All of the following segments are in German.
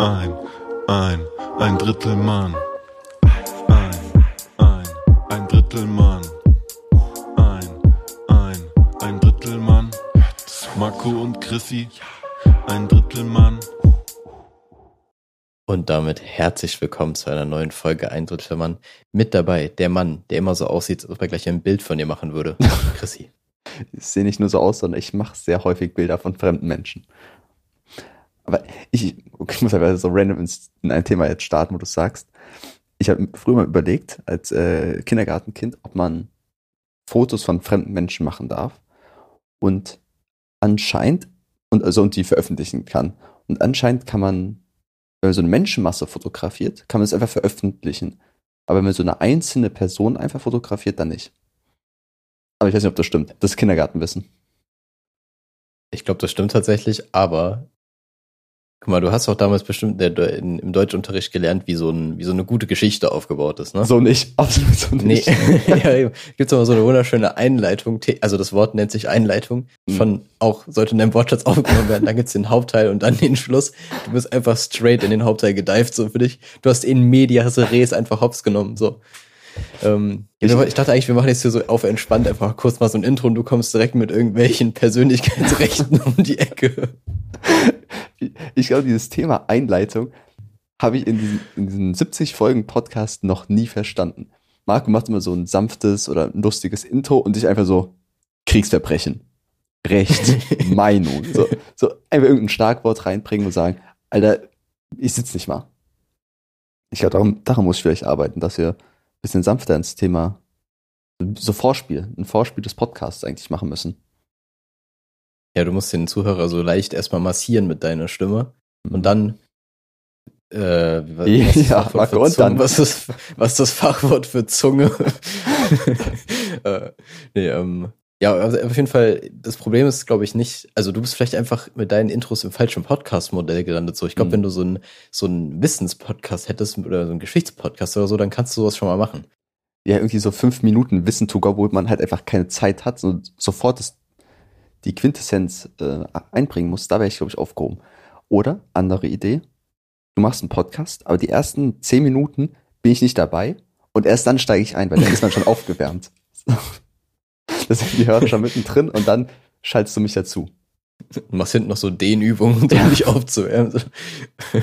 ein, ein, ein Drittel Mann. Ein, ein, ein Drittel Mann. Ein, ein, ein Drittel Mann. Marco und Chrissy, ein Drittel Mann. Und damit herzlich willkommen zu einer neuen Folge Ein Drittel Mann. Mit dabei der Mann, der immer so aussieht, als ob er gleich ein Bild von dir machen würde. Chrissy. Ich sehe nicht nur so aus, sondern ich mache sehr häufig Bilder von fremden Menschen. Aber ich, ich muss einfach so random in ein Thema jetzt starten, wo du sagst. Ich habe früher mal überlegt, als äh, Kindergartenkind, ob man Fotos von fremden Menschen machen darf. Und anscheinend, und also und die veröffentlichen kann. Und anscheinend kann man, wenn man so eine Menschenmasse fotografiert, kann man es einfach veröffentlichen. Aber wenn man so eine einzelne Person einfach fotografiert, dann nicht. Aber ich weiß nicht, ob das stimmt. Das ist Kindergartenwissen. Ich glaube, das stimmt tatsächlich, aber guck mal, du hast auch damals bestimmt im Deutschunterricht gelernt, wie so, ein, wie so eine gute Geschichte aufgebaut ist, ne? So nicht, absolut so nicht. Nee, ja, eben. gibt's aber so eine wunderschöne Einleitung, also das Wort nennt sich Einleitung, Mhm. von auch, sollte in deinem Wortschatz aufgenommen werden, dann gibt's den Hauptteil und dann den Schluss. Du bist einfach straight in den Hauptteil gedived, so für dich. Du hast in Medias Res einfach hops genommen, so. Ähm, ja, ich dachte eigentlich, wir machen jetzt hier so auf entspannt einfach kurz mal so ein Intro und du kommst direkt mit irgendwelchen Persönlichkeitsrechten um die Ecke. Ich glaube, dieses Thema Einleitung habe ich in diesem, in diesem 70 Folgen Podcast noch nie verstanden. Marco macht immer so ein sanftes oder ein lustiges Intro und ich einfach so Kriegsverbrechen, Recht, Meinung, so, so einfach irgendein Schlagwort reinbringen und sagen, Alter, ich sitze nicht mal. Ich glaube, darum, darum muss ich vielleicht arbeiten, dass wir ein bisschen sanfter ins Thema so Vorspiel, ein Vorspiel des Podcasts eigentlich machen müssen. Ja, du musst den Zuhörer so leicht erstmal massieren mit deiner Stimme und dann äh, was, Ja, Fachwort für und Zunge? dann? Was ist, was ist das Fachwort für Zunge? äh, nee, ähm, ja, also auf jeden Fall, das Problem ist, glaube ich, nicht, also du bist vielleicht einfach mit deinen Intros im falschen Podcast-Modell gelandet. So, ich glaube, Mhm. wenn du so ein so ein Wissenspodcast hättest oder so ein Geschichtspodcast oder so, dann kannst du sowas schon mal machen. ja, irgendwie so fünf Minuten Wissen to go, wo man halt einfach keine Zeit hat und sofort das, die Quintessenz äh, einbringen muss, da wäre ich, glaube ich, aufgehoben. Oder, andere Idee, du machst einen Podcast, aber die ersten zehn Minuten bin ich nicht dabei und erst dann steige ich ein, weil dann ist man schon aufgewärmt. Das sind die Hörer schon mittendrin und dann schaltest du mich dazu. Du machst hinten noch so Dehnübungen, um dich aufzuwärmen.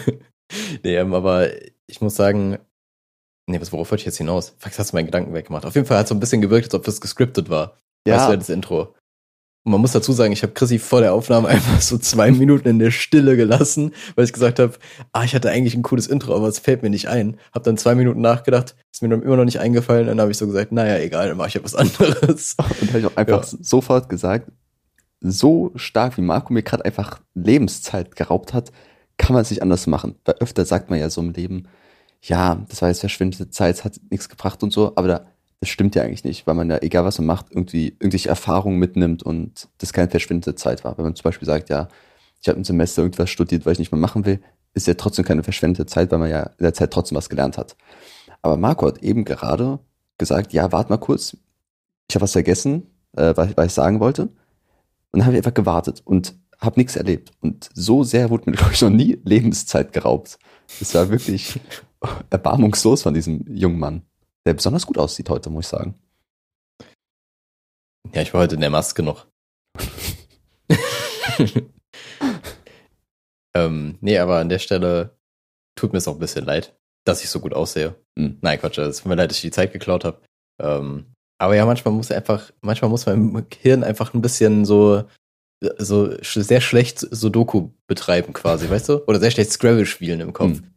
nee, ähm, aber ich muss sagen, nee, was, worauf wollte ich jetzt hinaus? Fuck, hast du meinen Gedanken weggemacht. Auf jeden Fall hat es so ein bisschen gewirkt, als ob das gescriptet war. Ja. Das wäre das Intro. Und man muss dazu sagen, ich habe Chrissy vor der Aufnahme einfach so zwei Minuten in der Stille gelassen, weil ich gesagt habe, ah, ich hatte eigentlich ein cooles Intro, aber es fällt mir nicht ein. Hab dann zwei Minuten nachgedacht, ist mir dann immer noch nicht eingefallen, dann habe ich so gesagt, naja, egal, dann mache ich ja was anderes. Und habe ich auch einfach Ja. sofort gesagt, so stark wie Marco mir gerade einfach Lebenszeit geraubt hat, kann man es nicht anders machen. Weil öfter sagt man ja so im Leben, ja, das war jetzt verschwindete Zeit, es hat nichts gebracht und so, aber da, das stimmt ja eigentlich nicht, weil man ja, egal was man macht, irgendwie irgendwelche Erfahrungen mitnimmt und das keine verschwindete Zeit war. Wenn man zum Beispiel sagt, ja, ich habe ein Semester irgendwas studiert, weil ich nicht mehr machen will, ist ja trotzdem keine verschwendete Zeit, weil man ja in der Zeit trotzdem was gelernt hat. Aber Marco hat eben gerade gesagt, ja, warte mal kurz, ich habe was vergessen, äh, was, was ich sagen wollte. Und dann habe ich einfach gewartet und habe nichts erlebt. Und so sehr wurde mir, glaube ich, noch nie Lebenszeit geraubt. Es war wirklich erbarmungslos von diesem jungen Mann, der besonders gut aussieht heute, muss ich sagen. Ja, ich war heute in der Maske noch. ähm, nee, aber an der Stelle tut mir es auch ein bisschen leid, dass ich so gut aussehe. Mhm. Nein, Quatsch, es tut mir leid, dass ich die Zeit geklaut habe. Ähm, aber ja, manchmal muss einfach, manchmal muss man im Hirn einfach ein bisschen so, so sehr schlecht Sudoku betreiben quasi, weißt du? Oder sehr schlecht Scrabble spielen im Kopf. Mhm.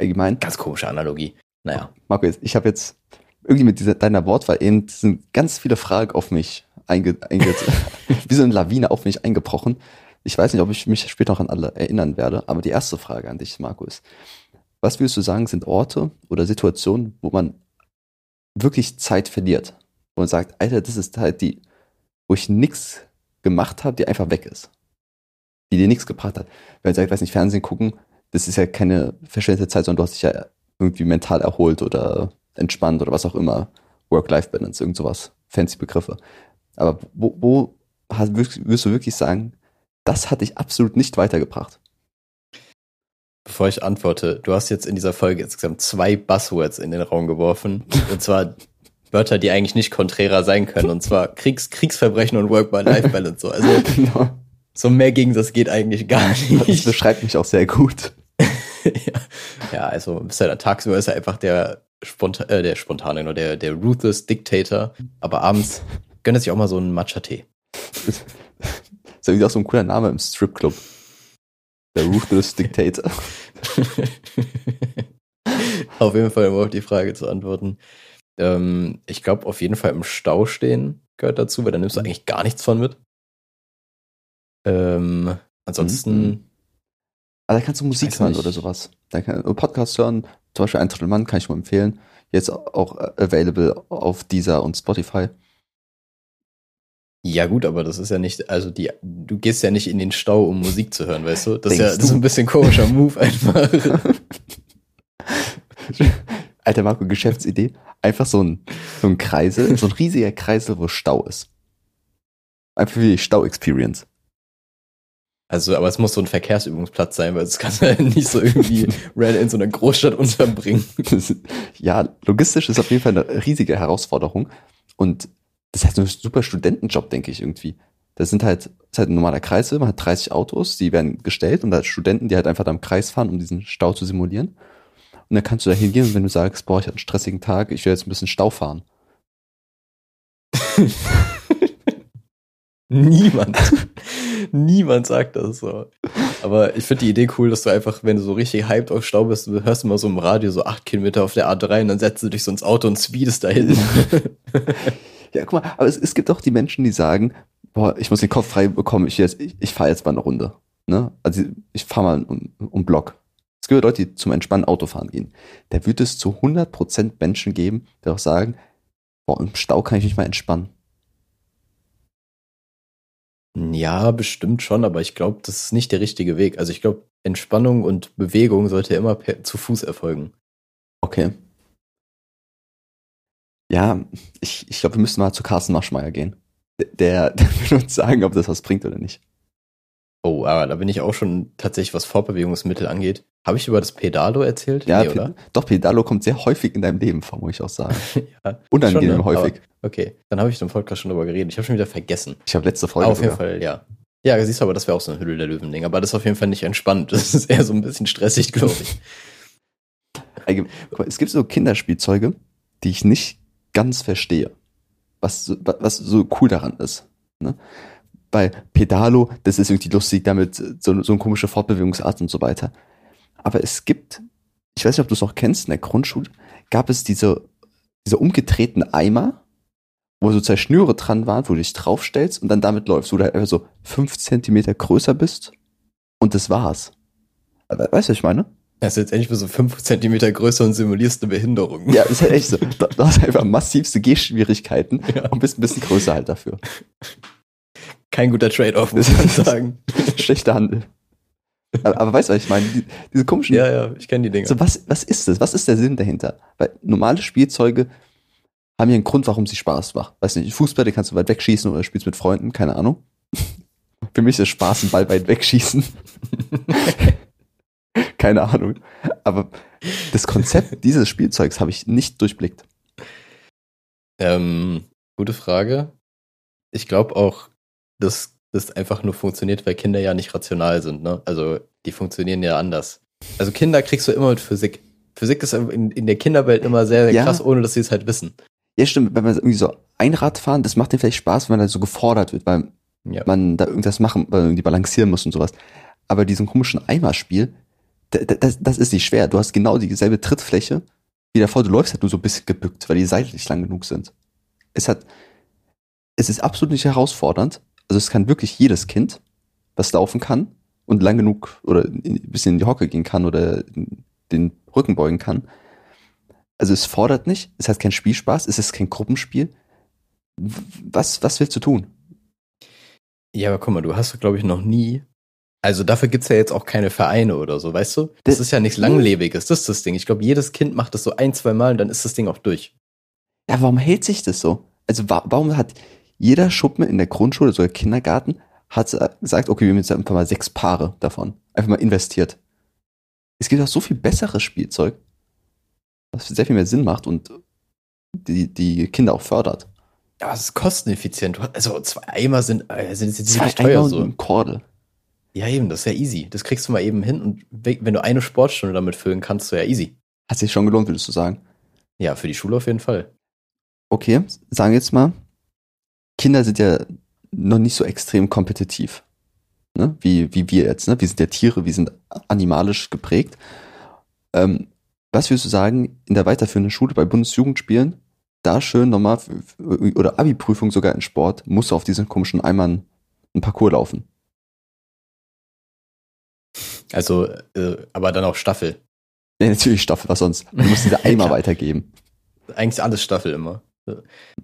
Allgemein, Ganz komische Analogie. Naja. Marco, ich habe jetzt irgendwie mit dieser, deiner Wortwahl eben sind ganz viele Fragen auf mich einge, einge wie so eine Lawine auf mich eingebrochen. Ich weiß nicht, ob ich mich später noch an alle erinnern werde, aber die erste Frage an dich, Marco, ist, was würdest du sagen, sind Orte oder Situationen, wo man wirklich Zeit verliert? Wo man sagt, Alter, das ist halt die, wo ich nichts gemacht habe, die einfach weg ist. Die dir nichts gebracht hat. Wenn man sagt, weiß nicht, Fernsehen gucken, das ist ja keine verschwendete Zeit, sondern du hast dich ja irgendwie mental erholt oder entspannt oder was auch immer. Work-Life-Balance, irgend sowas. Fancy Begriffe. Aber wo, wo hast, würdest, du wirklich sagen, das hat dich absolut nicht weitergebracht? bevor ich antworte, du hast jetzt in dieser Folge insgesamt zwei Buzzwords in den Raum geworfen. und zwar Wörter, die eigentlich nicht konträrer sein können. Und zwar Kriegs, Kriegsverbrechen und Work-by-Life-Balance. So. Also Genau. so mehr Gegensatz geht eigentlich gar Das nicht. beschreibt mich auch sehr gut. Ja. ja, also er tagsüber ist er einfach der, Sponta äh, der spontane, nur der, der ruthless Dictator. Aber abends gönnt er sich auch mal so einen Matcha-Tee. Ist irgendwie auch so ein cooler Name im Stripclub. Der Ruthless Dictator. auf jeden Fall, um auf die Frage zu antworten. Ähm, ich glaube, auf jeden Fall im Stau stehen gehört dazu, weil da nimmst du eigentlich gar nichts von mit. Ähm, ansonsten, Mhm. Aber da kannst du Musik weiß hören nicht. oder sowas. Da kann Podcast hören, zum Beispiel ein Drittel Mann kann ich nur empfehlen. Jetzt auch äh, available auf Deezer und Spotify. ja gut, aber das ist ja nicht, also die, du gehst ja nicht in den Stau, um Musik zu hören, weißt du? Das ist ja Denkst das ist du? ein bisschen komischer Move einfach. Alter Marco, Geschäftsidee. Einfach so ein, so ein Kreisel, so ein riesiger Kreisel, wo Stau ist. Einfach wie die Stau-Experience. Also, aber es muss so ein Verkehrsübungsplatz sein, weil es kann ja nicht so irgendwie ran in so einer Großstadt unterbringen. Ja, logistisch ist auf jeden Fall eine riesige Herausforderung. Und das ist halt so ein super Studentenjob, denke ich irgendwie. Das sind halt, das ist halt ein normaler Kreisel, man hat 30 Autos, die werden gestellt und da Studenten, die halt einfach da im Kreis fahren, um diesen Stau zu simulieren. Und dann kannst du da hingehen und wenn du sagst, boah, ich hatte einen stressigen Tag, ich will jetzt ein bisschen Stau fahren. Niemand. Niemand sagt das so. Aber ich finde die Idee cool, dass du einfach, wenn du so richtig hyped auf Stau bist, du hörst immer so im Radio so acht Kilometer auf der A3 und dann setzt du dich so ins Auto und speedest dahin. Ja, guck mal, aber es, es gibt auch die Menschen, die sagen, boah, ich muss den Kopf frei bekommen, ich, ich, ich fahre jetzt mal eine Runde. Ne? Also ich fahre mal um, um Block. Es gibt Leute, die zum Entspannen Autofahren gehen. Da wird es zu 100% Menschen geben, die auch sagen, boah, im Stau kann ich mich mal entspannen. Ja, bestimmt schon, aber ich glaube, das ist nicht der richtige Weg. Also ich glaube, Entspannung und Bewegung sollte immer per, zu Fuß erfolgen. Okay. Ja, ich, ich glaube, wir müssen mal zu Carsten Maschmeyer gehen. Der, der will uns sagen, ob das was bringt oder nicht. Oh, aber da bin ich auch schon tatsächlich, was Fortbewegungsmittel angeht. Habe ich über das Pedalo erzählt? Ja, nee, Pe- oder? doch, Pedalo kommt sehr häufig in deinem Leben vor, muss ich auch sagen. ja, Unangenehm Schon, ne? häufig. Aber, okay, dann habe ich im Podcast schon drüber geredet. Ich habe schon wieder vergessen. Ich habe letzte Folge Aber auf jeden sogar. Fall, ja. Ja, siehst du, aber das wäre auch so ein Hülle der Löwen-Ding. Aber das ist auf jeden Fall nicht entspannt. Das ist eher so ein bisschen stressig, glaube ich. Es gibt so Kinderspielzeuge, die ich nicht ganz verstehe, was, was so cool daran ist. Ne? Bei Pedalo, das ist irgendwie lustig, damit so, so eine komische Fortbewegungsart und so weiter. Aber es gibt, ich weiß nicht, ob du es noch kennst, in der Grundschule gab es diese, diese umgedrehten Eimer, wo so zwei Schnüre dran waren, wo du dich draufstellst und dann damit läufst, wo du halt einfach so fünf Zentimeter größer bist und das war's. Weißt du, was ich meine? Das ist jetzt endlich mal so fünf Zentimeter größer und simulierst eine Behinderung. Ja, ist halt echt so. Du, du hast einfach massivste Gehschwierigkeiten Ja. und bist ein bisschen größer halt dafür. Kein guter Trade-off, muss man sagen. Schlechter Handel. Aber, aber weißt du, was ich meine? Die, diese komischen. ja, ja, ich kenne die Dinger. So, was, was ist das? Was ist der Sinn dahinter? Weil normale Spielzeuge haben ja einen Grund, warum sie Spaß machen. Weiß nicht, Fußball, den kannst du weit wegschießen oder spielst mit Freunden, keine Ahnung. Für mich ist Spaß ein Ball weit wegschießen. keine Ahnung. Aber das Konzept dieses Spielzeugs habe ich nicht durchblickt. Ähm, gute Frage. Ich glaube auch, dass das einfach nur funktioniert, weil Kinder ja nicht rational sind, ne? Also die funktionieren ja anders. Also Kinder kriegst du immer mit Physik. Physik ist in, in der Kinderwelt immer sehr, sehr Ja. krass, ohne dass sie es halt wissen. Ja, stimmt, wenn man irgendwie so Einrad fahren, das macht dir vielleicht Spaß, wenn man da so gefordert wird, weil Ja. man da irgendwas machen, weil man irgendwie balancieren muss und sowas. Aber diesen komischen Eimerspiel, da- da- das, das ist nicht schwer. Du hast genau dieselbe Trittfläche wie davor. Du läufst halt nur so ein bisschen gebückt, weil die Seiten nicht lang genug sind. Es hat, es ist absolut nicht herausfordernd. Also es kann wirklich jedes Kind, was laufen kann und lang genug oder ein bisschen in die Hocke gehen kann oder den Rücken beugen kann. Also es fordert nicht, es hat keinen Spielspaß, es ist kein Gruppenspiel. Was, was willst du tun? Ja, aber guck mal, du hast, glaube ich, noch nie. Also dafür gibt's ja jetzt auch keine Vereine oder so, weißt du? Das Das- ist ja nichts Langlebiges, das ist das Ding. Ich glaube, jedes Kind macht das so ein, zwei Mal und dann ist das Ding auch durch. Ja, warum hält sich das so? Also wa warum hat jeder Schuppen in der Grundschule, so der Kindergarten, hat gesagt, okay, wir haben jetzt einfach mal sechs Paare davon. Einfach mal investiert. es gibt auch so viel besseres Spielzeug, was sehr viel mehr Sinn macht und die, die Kinder auch fördert. Ja, es ist kosteneffizient. Also zwei Eimer sind, äh, sind jetzt Zwei nicht teuer Eimer und so. ein Kordel. Ja, eben, das ist ja easy. Das kriegst du mal eben hin und we- wenn du eine Sportstunde damit füllen kannst, so ja easy. Hat sich schon gelohnt, würdest du sagen. Ja, für die Schule auf jeden Fall. Okay, sagen wir jetzt mal, Kinder sind ja noch nicht so extrem kompetitiv. Ne? Wie, wie wir jetzt. Ne? Wir sind ja Tiere, wir sind animalisch geprägt. Ähm, was würdest du sagen, in der weiterführenden Schule bei Bundesjugendspielen, da schön nochmal, oder Abi-Prüfung sogar in Sport, musst du auf diesen komischen Eimern einen Parcours laufen. Also, äh, aber dann auch Staffel. Ja, natürlich Staffel, was sonst? Du musst diese Eimer weitergeben. Eigentlich alles Staffel immer.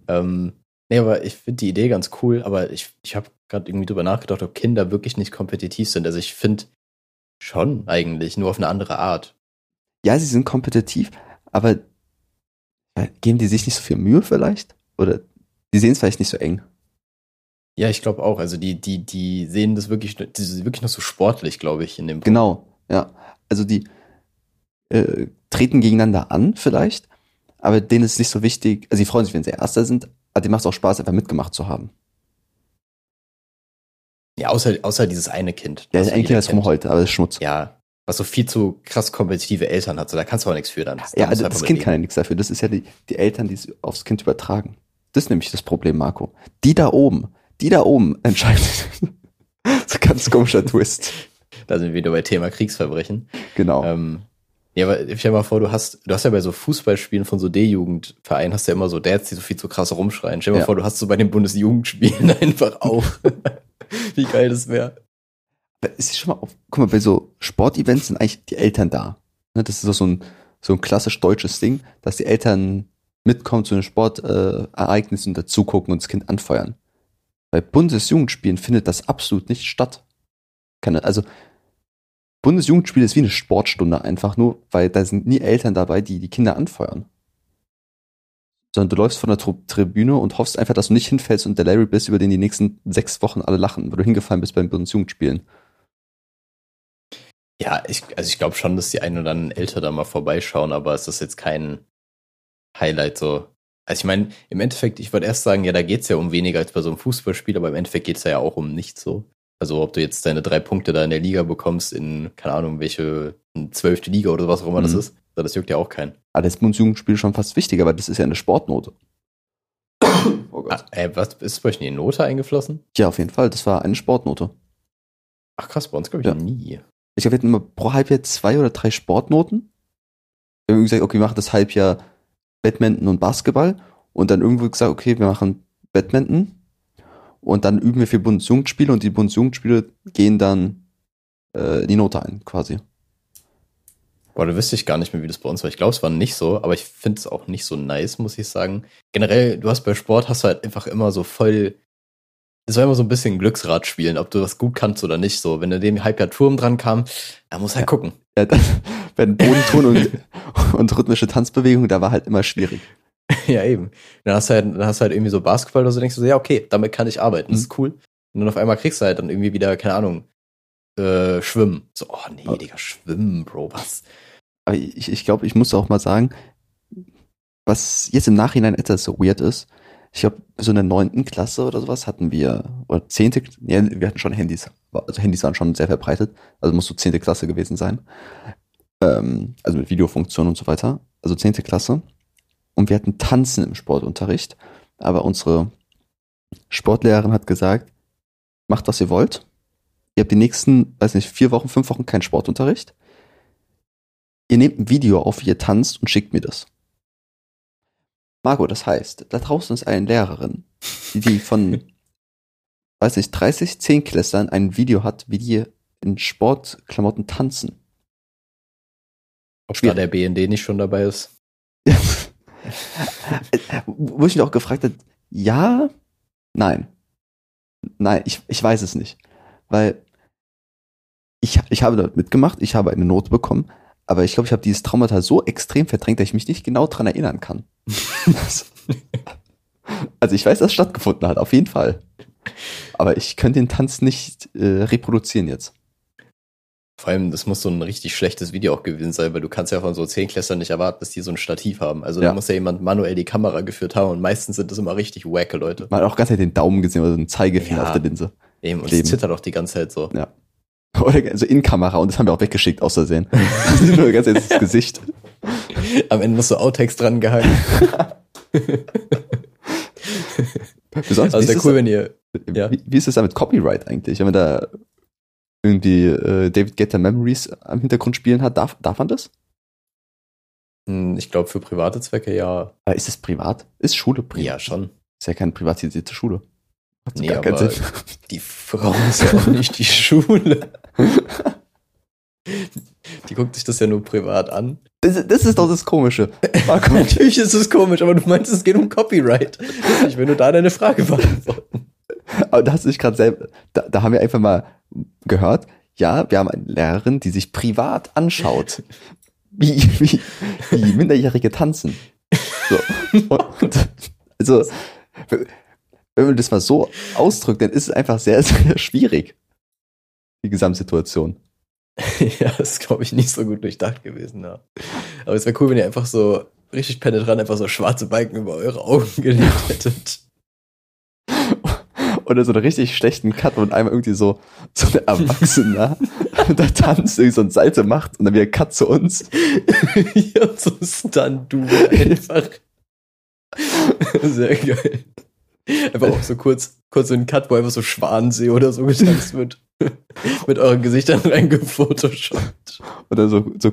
Ähm, nee, aber ich finde die Idee ganz cool, aber ich, ich habe gerade irgendwie drüber nachgedacht, ob Kinder wirklich nicht kompetitiv sind. Also ich finde schon eigentlich, nur auf eine andere Art. Ja, sie sind kompetitiv, aber ja, geben die sich nicht so viel Mühe vielleicht? Oder die sehen es vielleicht nicht so eng. Ja, ich glaube auch. Also die, die, die sehen das wirklich, die sind wirklich noch so sportlich, glaube ich, in dem Punkt. Genau, ja. Also die äh, treten gegeneinander an vielleicht, aber denen ist nicht so wichtig, also die freuen sich, wenn sie Erster sind, aber denen macht es auch Spaß, einfach mitgemacht zu haben. Ja, außer, außer dieses eine Kind. Ja, das eigentlich jeder ist rum kennt. heute, aber das ist Schmutz. Ja, was so viel zu krass kompetitive Eltern hat. So, da kannst du auch nichts für dann. Da Ja, also du das Kind kann ja nichts dafür. Das ist ja die, die Eltern, die es aufs Kind übertragen. Das ist nämlich das Problem, Marco. Die da oben, die da oben entscheiden. das ist ein ganz komischer Twist. Da sind wir wieder bei Thema Kriegsverbrechen. Genau. Ähm, ja, aber stell dir mal vor, du hast, du hast ja bei so Fußballspielen von so D-Jugendvereinen hast du ja immer so Dads, die so viel zu krass rumschreien. Stell dir mal Ja. vor, du hast so bei den Bundesjugendspielen einfach auch. Wie geil das wäre. Ist schon mal auf, guck mal, bei so Sportevents sind eigentlich die Eltern da. Ne, das ist doch so ein, so ein klassisch deutsches Ding, dass die Eltern mitkommen zu den Sportereignissen Ereignissen und dazugucken und das Kind anfeuern. Bei Bundesjugendspielen findet das absolut nicht statt. Also Bundesjugendspiel ist wie eine Sportstunde einfach nur, weil da sind nie Eltern dabei, die die Kinder anfeuern. Sondern du läufst von der Tribüne und hoffst einfach, dass du nicht hinfällst und der Larry bist, über den die nächsten sechs Wochen alle lachen, weil du hingefallen bist beim Bundesjugendspielen. Ja, ich, also ich glaube schon, dass die einen oder anderen Eltern da mal vorbeischauen, aber es ist jetzt kein Highlight so. Also ich meine, im Endeffekt, ich würde erst sagen, ja, da geht's ja um weniger als bei so einem Fußballspiel, aber im Endeffekt geht's ja auch um nichts so. Also ob du jetzt deine drei Punkte da in der Liga bekommst, in, keine Ahnung, welche zwölfte Liga oder was auch immer das Mhm. ist, das juckt ja auch keinen. Aber das Bundesjugendspiel ist schon fast wichtiger, weil das ist ja eine Sportnote. Oh Ah, äh, was ist bei euch eine Note eingeflossen? Ja, auf jeden Fall. Das war eine Sportnote. Ach krass, bei uns glaube ich Ja. nie. Ich glaube, wir hatten immer pro Halbjahr zwei oder drei Sportnoten. Wir haben gesagt, okay, wir machen das Halbjahr Badminton und Basketball. Und dann irgendwo gesagt, okay, wir machen Badminton. Und dann üben wir für Bundesjugendspiele und die Bundesjugendspiele gehen dann äh, die Note ein, quasi. Boah, da wüsste ich gar nicht mehr, wie das bei uns war. Ich glaube, es war nicht so, aber ich finde es auch nicht so nice, muss ich sagen. Generell, du hast bei Sport hast du halt einfach immer so voll. Es war immer so ein bisschen Glücksrad spielen, ob du das gut kannst oder nicht. So, wenn du dem Halbjahr Turm dran kam, da muss halt Ja. gucken. Ja, dann, wenn Bodenton und, und rhythmische Tanzbewegung, da war halt immer schwierig. ja, eben. Dann hast du halt, dann hast du halt irgendwie so Basketball oder so, denkst du so, ja, okay, damit kann ich arbeiten. Das Mhm. ist cool. Und dann auf einmal kriegst du halt dann irgendwie wieder, keine Ahnung, äh, Schwimmen. So, oh nee. Digga, Schwimmen, Bro, was? Aber ich, ich glaube, ich muss auch mal sagen, was jetzt im Nachhinein etwas so weird ist, ich glaube, so in der neunten Klasse oder sowas hatten wir, oder zehnte, ja, wir hatten schon Handys, also Handys waren schon sehr verbreitet, also muss so zehnte Klasse gewesen sein, ähm, also mit Videofunktion und so weiter, also zehnte Klasse. Und wir hatten Tanzen im Sportunterricht, aber unsere Sportlehrerin hat gesagt, macht was ihr wollt. Ihr habt die nächsten, weiß nicht, vier Wochen, fünf Wochen keinen Sportunterricht ihr nehmt ein Video auf, wie ihr tanzt und schickt mir das. Margot, das heißt, da draußen ist eine Lehrerin, die, von, weiß nicht, 30 Zehnklässlern ein Video hat, wie die in Sportklamotten tanzen. Ob da Schwierig. der BND nicht schon dabei ist? Wo ich mich auch gefragt habe, ja, nein. Nein, ich, ich weiß es nicht. Weil ich, ich habe dort mitgemacht, ich habe eine Note bekommen, aber ich glaube, ich habe dieses Traumata so extrem verdrängt, dass ich mich nicht genau dran erinnern kann. also ich weiß, dass es stattgefunden hat, auf jeden Fall. Aber ich könnte den Tanz nicht äh, reproduzieren jetzt. Vor allem, das muss so ein richtig schlechtes Video auch gewesen sein, weil du kannst ja von so Zehnklässlern nicht erwarten, dass die so ein Stativ haben. Also Ja. da muss ja jemand manuell die Kamera geführt haben und meistens sind das immer richtig wacke Leute. Man hat auch ganz den Daumen gesehen oder so einen Zeigefinger Ja. auf der Linse. Eben, und es zittert auch die ganze Zeit so. Ja. Oder also in Kamera und das haben wir auch weggeschickt aus Versehen. Das ist nur ganz ins Gesicht. Am Ende noch so Outtakes dran gehangen. Besonders, Also wie, sehr cool, wenn ihr, ja. wie, wie ist es da mit Copyright eigentlich? Wenn man da irgendwie äh, David Guetta Memories am Hintergrund spielen hat, darf, darf man das? Hm, ich glaube, für private Zwecke ja. Äh, ist es privat? Ist Schule privat? Ja, schon. Ist ja keine privatisierte Schule. Hat Nee, aber Sinn. die Frau ist ja auch nicht die Schule. Die guckt sich das ja nur privat an. Das, das ist doch das Komische. Natürlich ist es komisch, aber du meinst, es geht um Copyright. Ich will nur da deine Frage beantworten. Aber da hast du dich gerade selber, da, da haben wir einfach mal gehört, ja, wir haben eine Lehrerin, die sich privat anschaut, wie, wie, wie Minderjährige tanzen. So. Und, also, wenn man das mal so ausdrückt, dann ist es einfach sehr, sehr schwierig. Die Gesamtsituation. Ja, das ist, glaube ich, nicht so gut durchdacht gewesen, ja. Aber es wäre cool, wenn ihr einfach so richtig penetrant einfach so schwarze Balken über eure Augen gelegt hättet. Oder so einen richtig schlechten Cut und einmal irgendwie so, so ein Erwachsener da tanzt, irgendwie so ein Salto macht und dann wieder Cut zu uns. ja, so Stunt du einfach. Sehr geil. Einfach auch so kurz, kurz so ein Cut, wo einfach so Schwanensee oder so getanzt wird. Mit euren Gesichtern reingefotoshoppt. Oder so, so,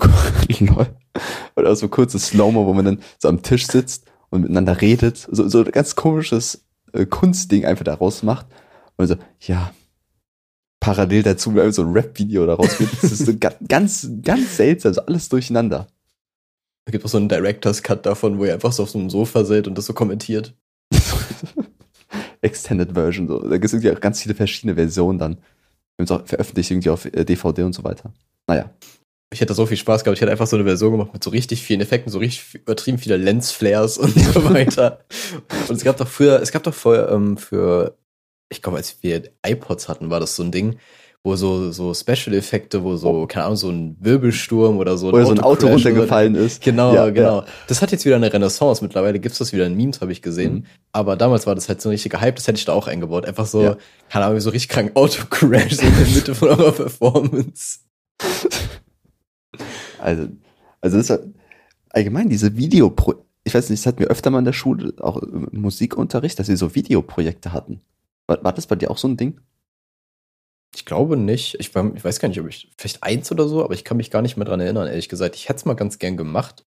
oder so kurzes Slow-Mo, wo man dann so am Tisch sitzt und miteinander redet. So, so ein ganz komisches äh, Kunstding einfach daraus macht. Und so, ja, parallel dazu so ein Rap-Video daraus wird. Das ist so ga- ganz, ganz seltsam, so alles durcheinander. Da gibt auch so einen Director's Cut davon, wo ihr einfach so auf so einem Sofa seid und das so kommentiert. Extended Version. So. Da gibt es irgendwie auch ganz viele verschiedene Versionen dann. Und auch veröffentlicht irgendwie auf äh, DVD und so weiter. Naja. Ich hätte so viel Spaß gehabt. Ich hätte einfach so eine Version gemacht mit so richtig vielen Effekten, so richtig übertrieben viele Lensflares und so weiter. und es gab doch früher, es gab doch vorher ähm, für, ich glaube, als wir iPods hatten, war das so ein Ding, wo so, so Special-Effekte, wo so, keine Ahnung, so ein Wirbelsturm oder so Oder so ein Auto runtergefallen ist. Genau, Ja, genau. ja. Das hat jetzt wieder eine Renaissance. Mittlerweile gibt's das wieder in Memes, habe ich gesehen. Mhm. Aber damals war das halt so ein richtiger Hype, das hätte ich da auch eingebaut. Einfach so, Ja. keine Ahnung, so richtig krank Autocrash in der Mitte von eurer Performance. Also, also das ist halt- allgemein diese Videopro, ich weiß nicht, das hatten wir öfter mal in der Schule, auch im Musikunterricht, dass wir so Videoprojekte hatten. War, war das bei dir auch so ein Ding? Ich glaube nicht. Ich, war, ich weiß gar nicht, ob ich, vielleicht eins oder so, aber ich kann mich gar nicht mehr dran erinnern, ehrlich gesagt. Ich hätte es mal ganz gern gemacht.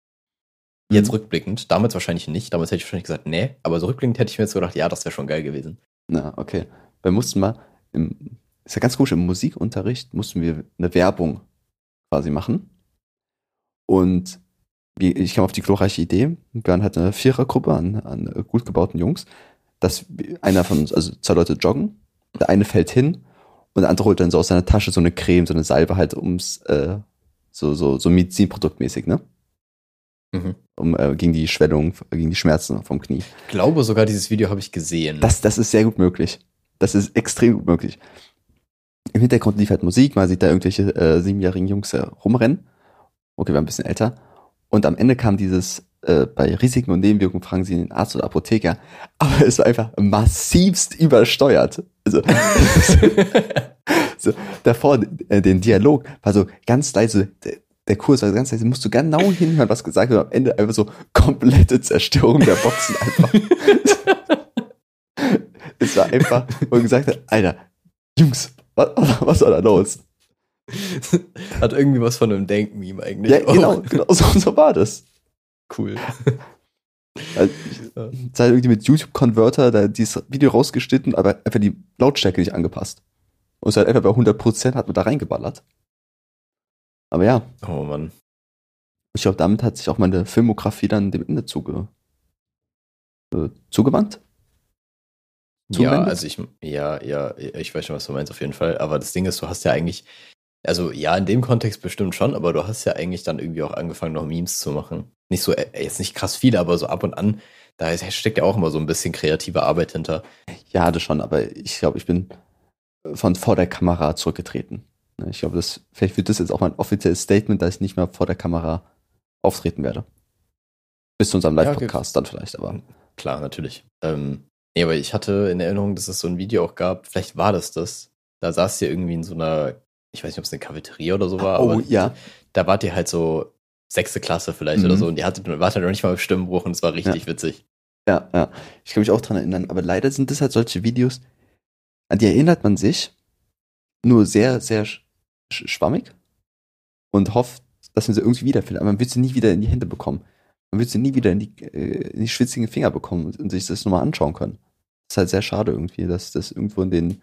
Jetzt Mhm. rückblickend. Damals wahrscheinlich nicht. Damals hätte ich wahrscheinlich gesagt, nee. Aber so rückblickend hätte ich mir jetzt gedacht, ja, das wäre schon geil gewesen. Na, okay. Wir mussten mal, im, ist ja ganz komisch, im Musikunterricht mussten wir eine Werbung quasi machen. Und ich kam auf die glorreiche Idee, Björn hat eine Vierergruppe an, an gut gebauten Jungs, dass einer von uns, also zwei Leute joggen, der eine fällt hin und der andere holt dann so aus seiner Tasche so eine Creme, so eine Salbe halt ums, äh, so, so, so Medizinproduktmäßig, ne? Mhm. Um, äh, gegen die Schwellung, gegen die Schmerzen vom Knie. Ich glaube sogar, dieses Video habe ich gesehen. Das, das ist sehr gut möglich. Das ist extrem gut möglich. Im Hintergrund lief halt Musik, man sieht da irgendwelche äh, siebenjährigen Jungs äh, rumrennen. Okay, wir waren ein bisschen älter. Und am Ende kam dieses, äh, bei Risiken und Nebenwirkungen fragen sie den Arzt oder Apotheker. Aber es war einfach massivst übersteuert. Also, so, davor, äh, den Dialog war so ganz leise, der, der Kurs war ganz leise, musst du genau hinhören, was gesagt wird. Am Ende einfach so komplette Zerstörung der Boxen einfach. es war einfach, wo er gesagt hat, Alter, Jungs, was, was war da los? Hat irgendwie was von einem Denk-Meme eigentlich. Ja, genau, auch. genau so, so war das. Cool. Also, Ja. ich es hat irgendwie mit YouTube-Converter da dieses Video rausgeschnitten, aber einfach die Lautstärke nicht angepasst. Und es hat einfach bei 100% hat man da reingeballert. Aber ja, Oh Mann. ich glaube, damit hat sich auch meine Filmografie dann dem Ende zuge, äh, zugewandt. Ja, Zugewendet? also ich, ja, ja, ich weiß schon, was du meinst auf jeden Fall. Aber das Ding ist, du hast ja eigentlich, also ja, in dem Kontext bestimmt schon, aber du hast ja eigentlich dann irgendwie auch angefangen, noch Memes zu machen. Nicht so, äh, jetzt nicht krass viele, aber so ab und an, da steckt ja auch immer so ein bisschen kreative Arbeit hinter. Ja, das schon, aber ich glaube, ich bin von vor der Kamera zurückgetreten. Ich glaube, das, vielleicht wird das jetzt auch mein offizielles Statement, dass ich nicht mehr vor der Kamera auftreten werde. Bis zu unserem Ja, Live-Podcast dann vielleicht, aber. Klar, natürlich. Ähm, nee, aber ich hatte in Erinnerung, dass es so ein Video auch gab, vielleicht war das das. Da saß ihr irgendwie in so einer, ich weiß nicht, ob es eine Cafeteria oder so war, oh aber ja. da wart ihr halt so sechste Klasse vielleicht Mhm. oder so und ihr hattet, wart halt noch nicht mal im Stimmbruch und es war richtig witzig. Ja, ja. Ich kann mich auch dran erinnern, aber leider sind das halt solche Videos, an die erinnert man sich nur sehr, sehr sch sch schwammig und hofft, dass man sie irgendwie wiederfindet. Aber man wird sie nie wieder in die Hände bekommen. Man wird sie nie wieder in die, äh, in die schwitzigen Finger bekommen und, und sich das nochmal anschauen können. Das ist halt sehr schade irgendwie, dass das irgendwo in den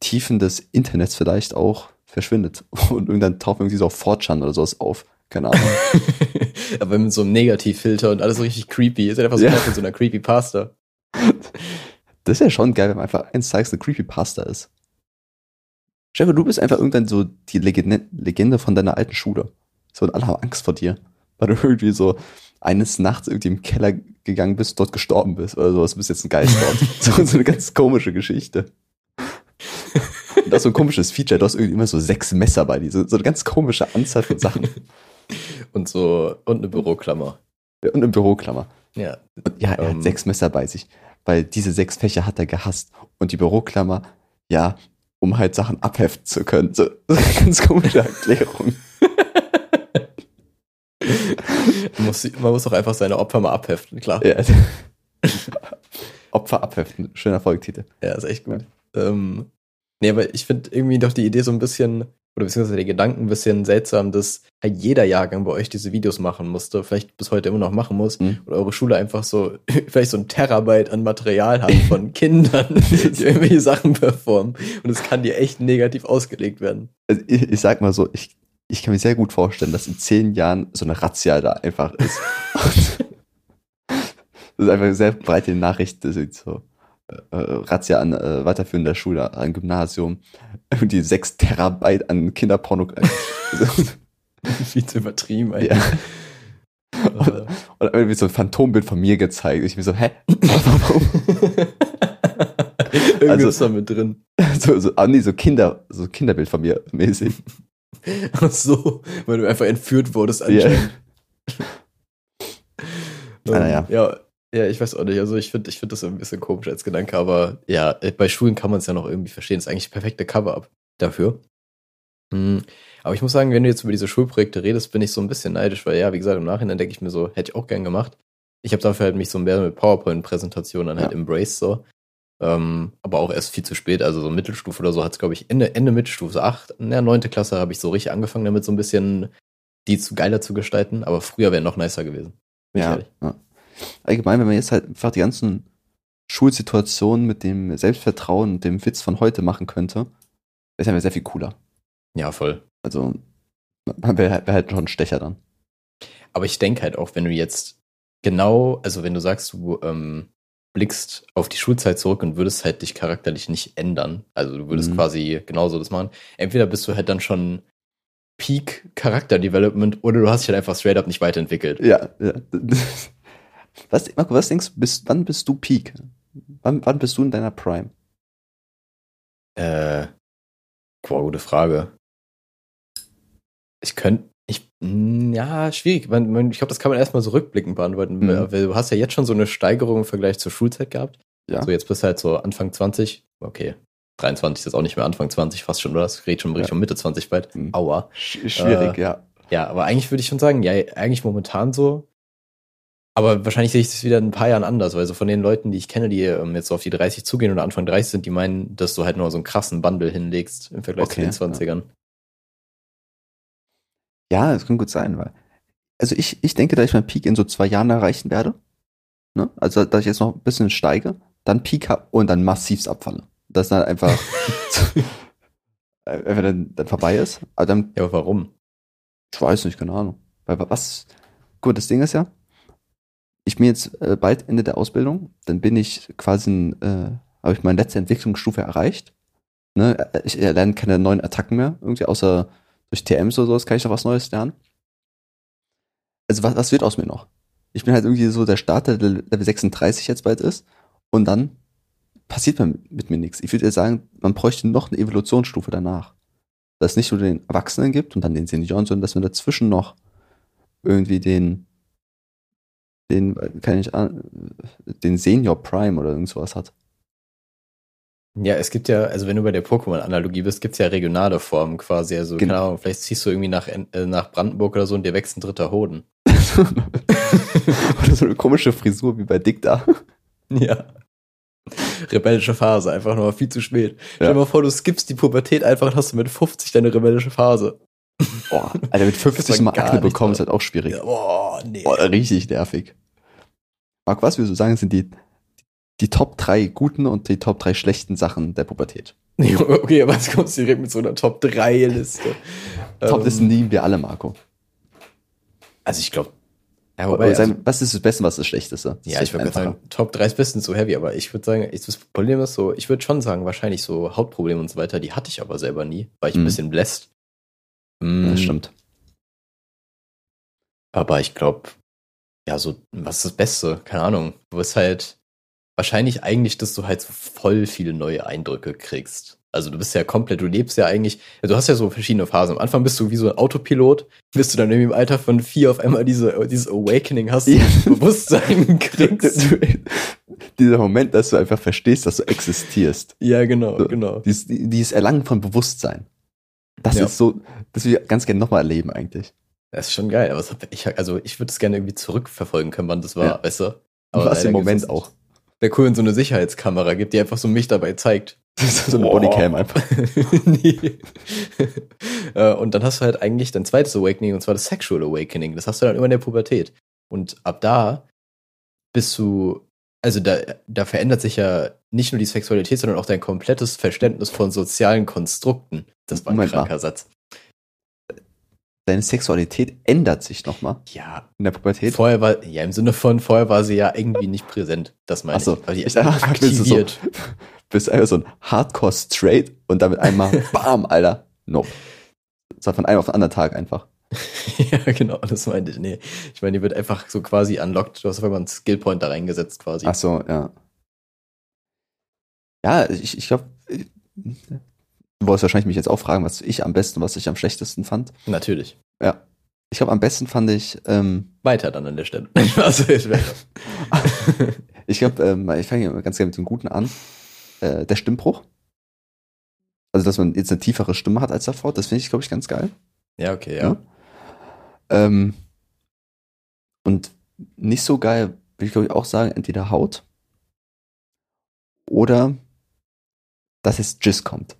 Tiefen des Internets vielleicht auch verschwindet. Und irgendwann taucht irgendwie so auf 4chan oder sowas auf. Keine Ahnung. aber mit so einem Negativfilter und alles so richtig creepy. Ist halt einfach so Ja. ja. in so einer Creepypasta. Das ist ja schon geil, wenn man einfach eins zeigst, eine Creepypasta ist. Stefan, du bist einfach irgendwann so die Legende, Legende von deiner alten Schule. So, und alle haben Angst vor dir. Weil du irgendwie so eines Nachts irgendwie im Keller gegangen bist, dort gestorben bist oder sowas. Du bist jetzt ein Geist dort. so, so eine ganz komische Geschichte. Und das ist so ein komisches Feature. Du hast irgendwie immer so sechs Messer bei dir. So, so eine ganz komische Anzahl von Sachen. Und so, und eine Büroklammer. Und eine Büroklammer. Ja. Und ja, er Ähm. hat sechs Messer bei sich, weil diese sechs Fächer hat er gehasst. Und die Büroklammer, ja, um halt Sachen abheften zu können. So, so eine ganz komische Erklärung. Man muss, man muss auch einfach seine Opfer mal abheften, klar. Ja. Opfer abheften, schöner Folgetitel. Ja, ist echt gut. Ähm, nee, aber ich finde irgendwie doch die Idee so ein bisschen, oder beziehungsweise der Gedanken ein bisschen seltsam, dass halt jeder Jahrgang bei euch diese Videos machen musste, vielleicht bis heute immer noch machen muss, Mhm. oder eure Schule einfach so, vielleicht so ein Terabyte an Material hat von Kindern, die irgendwelche Sachen performen. Und es kann dir echt negativ ausgelegt werden. Also ich, ich sag mal so, ich, ich kann mir sehr gut vorstellen, dass in zehn Jahren so eine Razzia da einfach ist. Das ist einfach eine sehr breite Nachricht, das ist so. Äh, Razzia an äh, weiterführender Schule, an Gymnasium, irgendwie sechs Terabyte an Kinderporno. Viel zu übertrieben, Ja. Aber- Und irgendwie so ein Phantombild von mir gezeigt. Ich mir so, hä? Warum? Irgendwie Also- ist da mit drin. so, so, ah, nee, so Kinder, so Kinderbild von mir mäßig. Ach so, weil du einfach entführt wurdest anscheinend. Ah, naja. Ja, ja, ich weiß auch nicht. Also ich finde ich find das ein bisschen komisch als Gedanke, aber ja, äh, bei Schulen kann man es ja noch irgendwie verstehen. Das ist eigentlich perfekte Cover-up dafür. Hm, Aber ich muss sagen, wenn du jetzt über diese Schulprojekte redest, bin ich so ein bisschen neidisch, weil ja, wie gesagt, im Nachhinein denke ich mir so, hätte ich auch gern gemacht. Ich habe dafür halt mich so mehr mit PowerPoint-Präsentationen dann halt Ja. embraced so. Ähm, aber auch erst viel zu spät, also so Mittelstufe oder so hat es, glaube ich, Ende, Ende Mittelstufe, so acht, in der neunte Klasse habe ich so richtig angefangen damit, so ein bisschen die zu geiler zu gestalten, aber früher wäre noch nicer gewesen. Ja, ja. Allgemein, wenn man jetzt halt einfach die ganzen Schulsituationen mit dem Selbstvertrauen und dem Witz von heute machen könnte, wäre es ja sehr viel cooler. Ja, voll. Also, man wäre wär halt schon ein Stecher dann. Aber ich denke halt auch, wenn du jetzt genau, also wenn du sagst, du ähm, blickst auf die Schulzeit zurück und würdest halt dich charakterlich nicht ändern, also du würdest Mhm. quasi genauso das machen, entweder bist du halt dann schon Peak Charakter Development oder du hast dich halt einfach straight up nicht weiterentwickelt. Ja, ja. Was, Marco, was denkst du, bist, wann bist du Peak? Wann, wann bist du in deiner Prime? Äh, boah, gute Frage. Ich könnte, ich, mh, ja, schwierig. Man, man, ich glaube, das kann man erstmal so rückblickend beantworten. Mhm. Weil du hast ja jetzt schon so eine Steigerung im Vergleich zur Schulzeit gehabt. Ja. So, jetzt bist du halt so Anfang 20. Okay. 23 ist auch nicht mehr Anfang 20, fast schon, oder? Das geht schon Richtung Mitte 20 bald. Mhm. Aua. Sch schwierig, Äh, ja. Ja, aber eigentlich würde ich schon sagen, ja, eigentlich momentan so. Aber wahrscheinlich sehe ich das wieder in ein paar Jahren anders, weil so von den Leuten, die ich kenne, die ähm, jetzt so auf die 30 zugehen oder Anfang 30 sind, die meinen, dass du halt nur so einen krassen Bundle hinlegst im Vergleich Okay, zu den 20ern. Ja, das kann gut sein, weil. Also ich, ich denke, dass ich meinen Peak in so zwei Jahren erreichen werde. Ne? Also, dass ich jetzt noch ein bisschen steige, dann Peak hab und dann massivst abfalle. Dass dann einfach, wenn dann, dann vorbei ist. Aber dann, Ja, aber warum? ich weiß nicht, keine Ahnung. Weil was, gut, das Ding ist ja, ich bin jetzt äh, bald Ende der Ausbildung, dann bin ich quasi, äh, habe ich meine letzte Entwicklungsstufe erreicht. Ne? Äh, Ich lerne keine neuen Attacken mehr, irgendwie, außer durch TMs oder sowas kann ich noch was Neues lernen. Also was, was wird aus mir noch? Ich bin halt irgendwie so der Starter, der Level 36 jetzt bald ist und dann passiert mit, mit mir nichts. Ich würde ja sagen, man bräuchte noch eine Evolutionsstufe danach. dass es nicht nur den Erwachsenen gibt und dann den Senioren, sondern dass man dazwischen noch irgendwie den, den, kann ich, an- den Senior Prime oder irgend sowas hat. Ja, es gibt ja, also wenn du bei der Pokémon-Analogie bist, gibt's ja regionale Formen quasi. Also, Genau. keine Ahnung, vielleicht ziehst du irgendwie nach, äh, nach Brandenburg oder so und dir wächst ein dritter Hoden. oder so eine komische Frisur wie bei Dick da. Ja. Rebellische Phase, einfach noch viel zu spät. Stell Ja. dir mal vor, du skippst die Pubertät einfach und hast du mit 50 deine rebellische Phase. Boah, Alter, mit 50 Das war mal Akne bekommen ist halt auch schwierig. Ja, boah, nee. Boah, richtig nervig. Marc, was würdest du sagen, sind die, die Top 3 guten und die Top 3 schlechten Sachen der Pubertät? Okay, aber jetzt kommst du direkt mit so einer Top-3-Liste. Top-Listen Ähm, lieben wir alle, Marco. Also ich glaube, ja, wobei, also, was ist das Beste, was ist das Schlechteste? Das ja, ich würde sagen, Top 3 ist bestens so heavy, aber ich würde sagen, das Problem ist so, ich würde schon sagen, wahrscheinlich so Hautprobleme und so weiter, die hatte ich aber selber nie, weil ich ein Mhm. bisschen bläst. Mm, das stimmt. Aber ich glaube, ja, so, was ist das Beste? Keine Ahnung. Du wirst halt wahrscheinlich eigentlich, dass du halt so voll viele neue Eindrücke kriegst. Also du bist ja komplett, du lebst ja eigentlich, du hast ja so verschiedene Phasen. Am Anfang bist du wie so ein Autopilot, bis du dann irgendwie im Alter von vier auf einmal diese, dieses Awakening hast, Ja. Bewusstsein kriegst. Dieser Moment, dass du einfach verstehst, dass du existierst. Ja, genau, So. genau. Dieses, dieses Erlangen von Bewusstsein. Das Ja. ist so, das will ich ganz gerne nochmal erleben eigentlich. Das ist schon geil, aber ich, also ich würde es gerne irgendwie zurückverfolgen können, wann das war, Ja. weißt du? Was leider im Moment auch. Wäre cool, wenn so eine Sicherheitskamera gibt, die einfach so mich dabei zeigt. so eine Boah. Bodycam einfach. nee. Äh, und dann hast du halt eigentlich dein zweites Awakening, und zwar das Sexual Awakening. Das hast du dann immer in der Pubertät. Und ab da bist du, also da, da verändert sich ja nicht nur die Sexualität, sondern auch dein komplettes Verständnis von sozialen Konstrukten. Das war ein Moment mal. kranker Satz. Deine Sexualität ändert sich nochmal Ja, in der Pubertät. vorher war, ja, im Sinne von, vorher war sie ja irgendwie nicht präsent. Das meine so. ich. Aber die Ich dachte, willst du so- aktiviert. Bist einfach so ein Hardcore straight und damit einmal bam, Alter. Nope. Das war von einem auf den anderen Tag einfach. ja, genau, das meinte ich. Nee. Ich meine, die wird einfach so quasi unlocked. Du hast auf einmal einen Skillpoint da reingesetzt quasi. Ach so, ja. Ja, ich, ich glaube, du wolltest wahrscheinlich mich jetzt auch fragen, was ich am besten, was ich am schlechtesten fand. Natürlich. Ja. Ich glaube, am besten fand ich, ähm, Weiter dann an der Stelle. also, ich ich glaube, ähm, ich fange ganz gerne mit dem Guten an. Äh, der Stimmbruch. Also, dass man jetzt eine tiefere Stimme hat als davor, das finde ich, glaube ich, ganz geil. ja, okay, ja. Ja. Ähm, und nicht so geil, würde ich glaube ich auch sagen, entweder Haut oder dass jetzt Jizz kommt.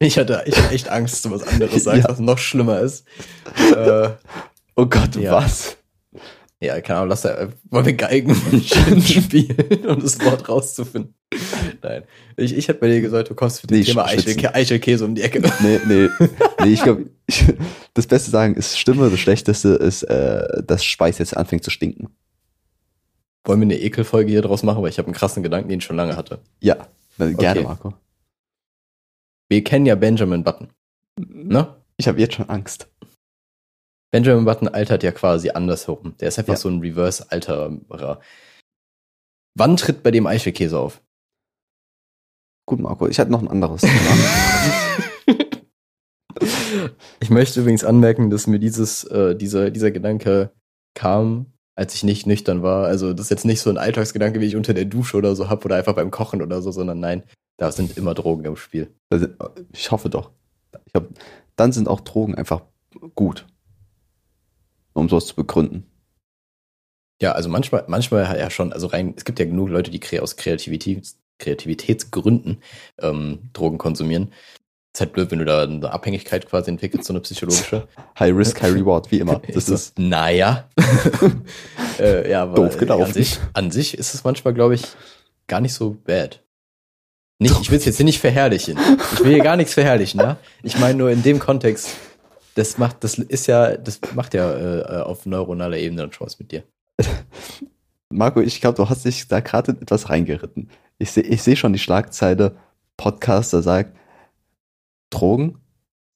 Ich hatte, ich hatte echt Angst, dass du was anderes sagst, Ja. was noch schlimmer ist. äh, Oh Gott, Ja. was? ja, keine Ahnung, lass da, äh, wollen wir Geigen spielen, um das Wort rauszufinden. Nein. Ich, ich hätte bei dir gesagt, du kommst mit dem Nee, Thema. Eichelkä Eichelkäse um die Ecke. Nee, nee, nee, ich glaube, das Beste sagen ist Stimme, das Schlechteste ist, äh, dass Speis jetzt anfängt zu stinken. Wollen wir eine Ekelfolge hier draus machen, weil ich habe einen krassen Gedanken, den ich schon lange hatte. Ja, gerne, Okay. Marco. Wir kennen ja Benjamin Button, ne? Ich habe jetzt schon Angst. Benjamin Button altert ja quasi andersherum. Der ist einfach Ja. so ein Reverse-Alterer. Wann tritt bei dem Eichelkäse auf? Gut, Marco, ich hatte noch ein anderes Thema. Ich möchte übrigens anmerken, dass mir dieses, äh, dieser, dieser Gedanke kam, als ich nicht nüchtern war. Also das ist jetzt nicht so ein Alltagsgedanke, wie ich unter der Dusche oder so hab oder einfach beim Kochen oder so, sondern nein, da sind immer Drogen im Spiel. Ich hoffe doch. Ich glaub, dann sind auch Drogen einfach gut. Um sowas zu begründen. Ja, also manchmal, manchmal ja schon, also rein, es gibt ja genug Leute, die aus Kreativität, Kreativitätsgründen ähm, Drogen konsumieren. Ist halt blöd, wenn du da eine Abhängigkeit quasi entwickelst, so eine psychologische. High Risk, High Reward, wie immer. Das so, ist naja. äh, ja, aber Doof äh, gelaufen. An sich, an sich ist es manchmal, glaube ich, gar nicht so bad. Nicht, ich will es jetzt hier nicht verherrlichen. Ich will hier gar nichts verherrlichen, ja. Ich meine nur in dem Kontext, das macht, das ist ja, das macht ja äh, auf neuronaler Ebene dann schon was mit dir. Marco, ich glaube, du hast dich da gerade etwas reingeritten. Ich sehe ich seh schon die Schlagzeile, Podcaster sagt, Drogen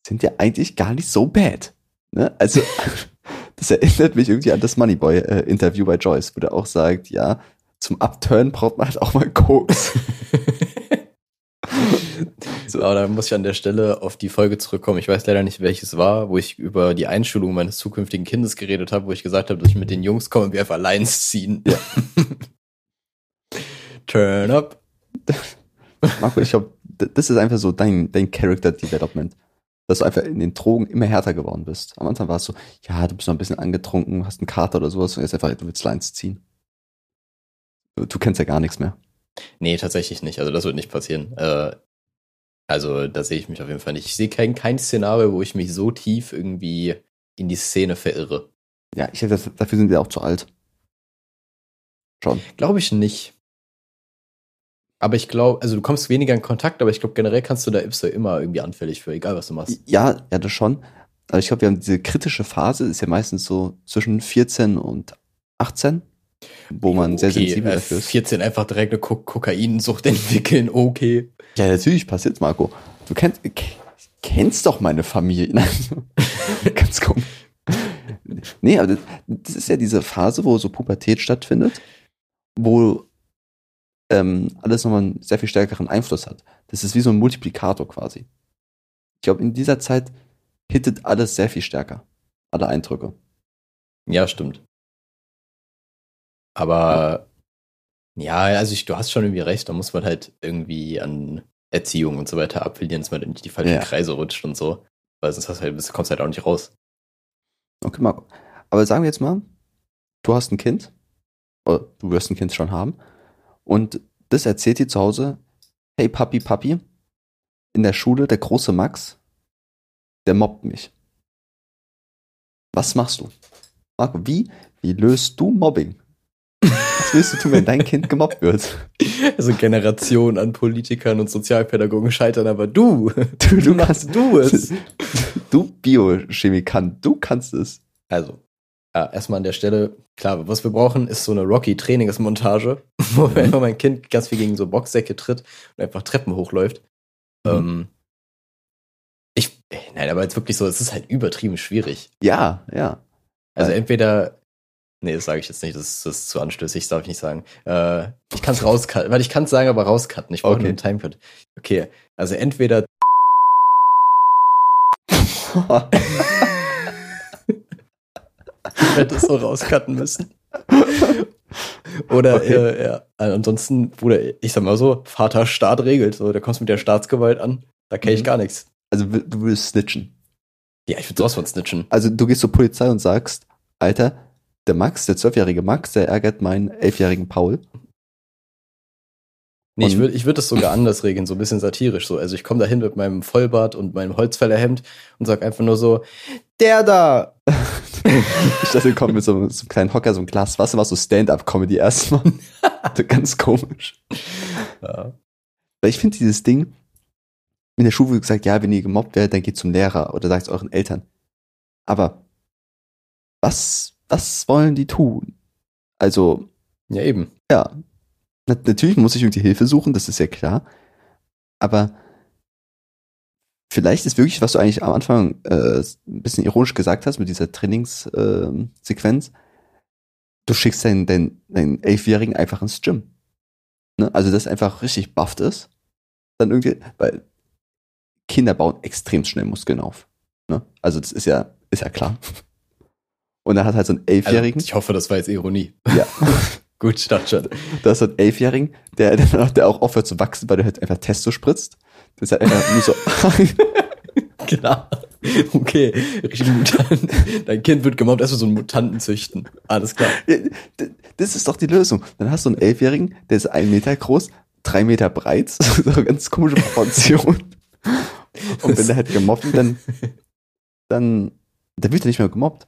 sind ja eigentlich gar nicht so bad. Ne? Also, das erinnert mich irgendwie an das Moneyboy-Interview bei Joyce, wo der auch sagt, ja, zum Upturn braucht man halt auch mal Koks. So. Aber da muss ich an der Stelle auf die Folge zurückkommen. Ich weiß leider nicht, welches war, wo ich über die Einschulung meines zukünftigen Kindes geredet habe, wo ich gesagt habe, dass ich mit den Jungs komme und wir einfach Lines ziehen. Ja. Turn up. Marco, ich glaube, das ist einfach so dein, dein Character Development. Dass du einfach in den Drogen immer härter geworden bist. Am Anfang war es so, ja, du bist noch ein bisschen angetrunken, hast einen Kater oder sowas und jetzt einfach, du willst Lines ziehen. Du, du kennst ja gar nichts mehr. Nee, tatsächlich nicht. Also das wird nicht passieren. Äh, also da sehe ich mich auf jeden Fall nicht. Ich sehe kein, kein Szenario, wo ich mich so tief irgendwie in die Szene verirre. Ja, ich denke, dafür sind wir auch zu alt. Schon. Glaube ich nicht. Aber ich glaube, also du kommst weniger in Kontakt, aber ich glaube generell kannst du da du immer irgendwie anfällig für, egal was du machst. Ja, ja, das schon. Aber ich glaube, wir haben diese kritische Phase, ist ja meistens so zwischen 14 und 18, wo man sehr Okay, sensibel äh, dafür ist. 14 einfach direkt eine Ko Kokainsucht entwickeln, okay. Ja, natürlich passiert's, Marco. Du kennst, kennst doch meine Familie. Nein, Ganz komisch. Nee, aber das, das ist ja diese Phase, wo so Pubertät stattfindet, wo ähm, alles nochmal einen sehr viel stärkeren Einfluss hat. Das ist wie so ein Multiplikator quasi. Ich glaube, in dieser Zeit hittet alles sehr viel stärker. Alle Eindrücke. Ja, stimmt. Aber ja, also ich, du hast schon irgendwie recht, da muss man halt irgendwie an Erziehung und so weiter appellieren, dass man nicht die falschen Ja. Kreise rutscht und so. Weil sonst hast halt, kommst du halt auch nicht raus. Okay, Marco. Aber sagen wir jetzt mal, du hast ein Kind, oder du wirst ein Kind schon haben, und das erzählt dir zu Hause, hey Papi, Papi, in der Schule, der große Max, der mobbt mich. Was machst du? Marco, wie, wie löst du Mobbing? Was willst du tun, wenn dein Kind gemobbt wird? Also Generationen an Politikern und Sozialpädagogen scheitern, aber du, Du, du machst du es. Du Biochemikant, du kannst es. Also, ja, erstmal an der Stelle, klar, was wir brauchen, ist so eine Rocky-Trainingsmontage, wo Mhm. einfach mein Kind ganz viel gegen so Boxsäcke tritt und einfach Treppen hochläuft. Mhm. Ähm, ich, nein, aber jetzt wirklich so, es ist halt übertrieben schwierig. Ja, ja. Also entweder, nee, das sage ich jetzt nicht, das ist, das ist zu anstößig, das darf ich nicht sagen. Äh, ich kann es rauscutten, weil ich kann es sagen, aber rauscutten. Ich brauche Okay. einen Timecode. Okay, also entweder Ich hätte es so rauscutten müssen. Oder Okay. äh, ja, ansonsten, Bruder, ich sag mal so, Vater Staat regelt. So, da kommst du mit der Staatsgewalt an. Da kenne ich Mhm. gar nichts. Also du willst snitchen. Ja, ich würde sowas von snitchen. Also du gehst zur Polizei und sagst, Alter, der Max, der zwölfjährige Max, der ärgert meinen elfjährigen Paul. Nee, ich würde ich würd das sogar anders regeln, so ein bisschen satirisch so. Also ich komme dahin mit meinem Vollbart und meinem Holzfällerhemd und sag einfach nur so, der da! Ich dachte, wir kommen mit so, so einem kleinen Hocker, so ein Glas Wasser, war so Stand-up-Comedy erstmal. Ganz komisch. Ja. Weil ich finde dieses Ding, in der Schule wird gesagt, ja, wenn ihr gemobbt werdet, dann geht zum Lehrer oder sagt es euren Eltern. Aber was, was wollen die tun? Also, ja, eben. ja, na, natürlich muss ich irgendwie Hilfe suchen, das ist ja klar. Aber vielleicht ist wirklich, was du eigentlich am Anfang äh, ein bisschen ironisch gesagt hast mit dieser Trainingssequenz, du schickst deinen, deinen, deinen Elfjährigen einfach ins Gym. Ne? Also, das einfach richtig bufft ist. Dann irgendwie, weil Kinder bauen extrem schnell Muskeln auf. Ne? Also, das ist ja, ist ja klar. Und dann hat halt so einen Also, Elfjährigen. ich hoffe, das war jetzt Ironie. ja. Gut, dachte schon. Du hast so einen Elfjährigen, der, der, auch aufhört zu wachsen, weil du halt einfach Testo spritzt. Das ist halt einfach nur so. Genau. Okay, richtig Mutant. Dein Kind wird gemobbt, erstmal so einen Mutanten züchten. Alles klar. das ist doch die Lösung. Dann hast du einen Elfjährigen, der ist ein Meter groß, drei Meter breit, so eine ganz komische Proportion. Und wenn der halt gemobbt wird, dann, dann, dann wird er nicht mehr gemobbt.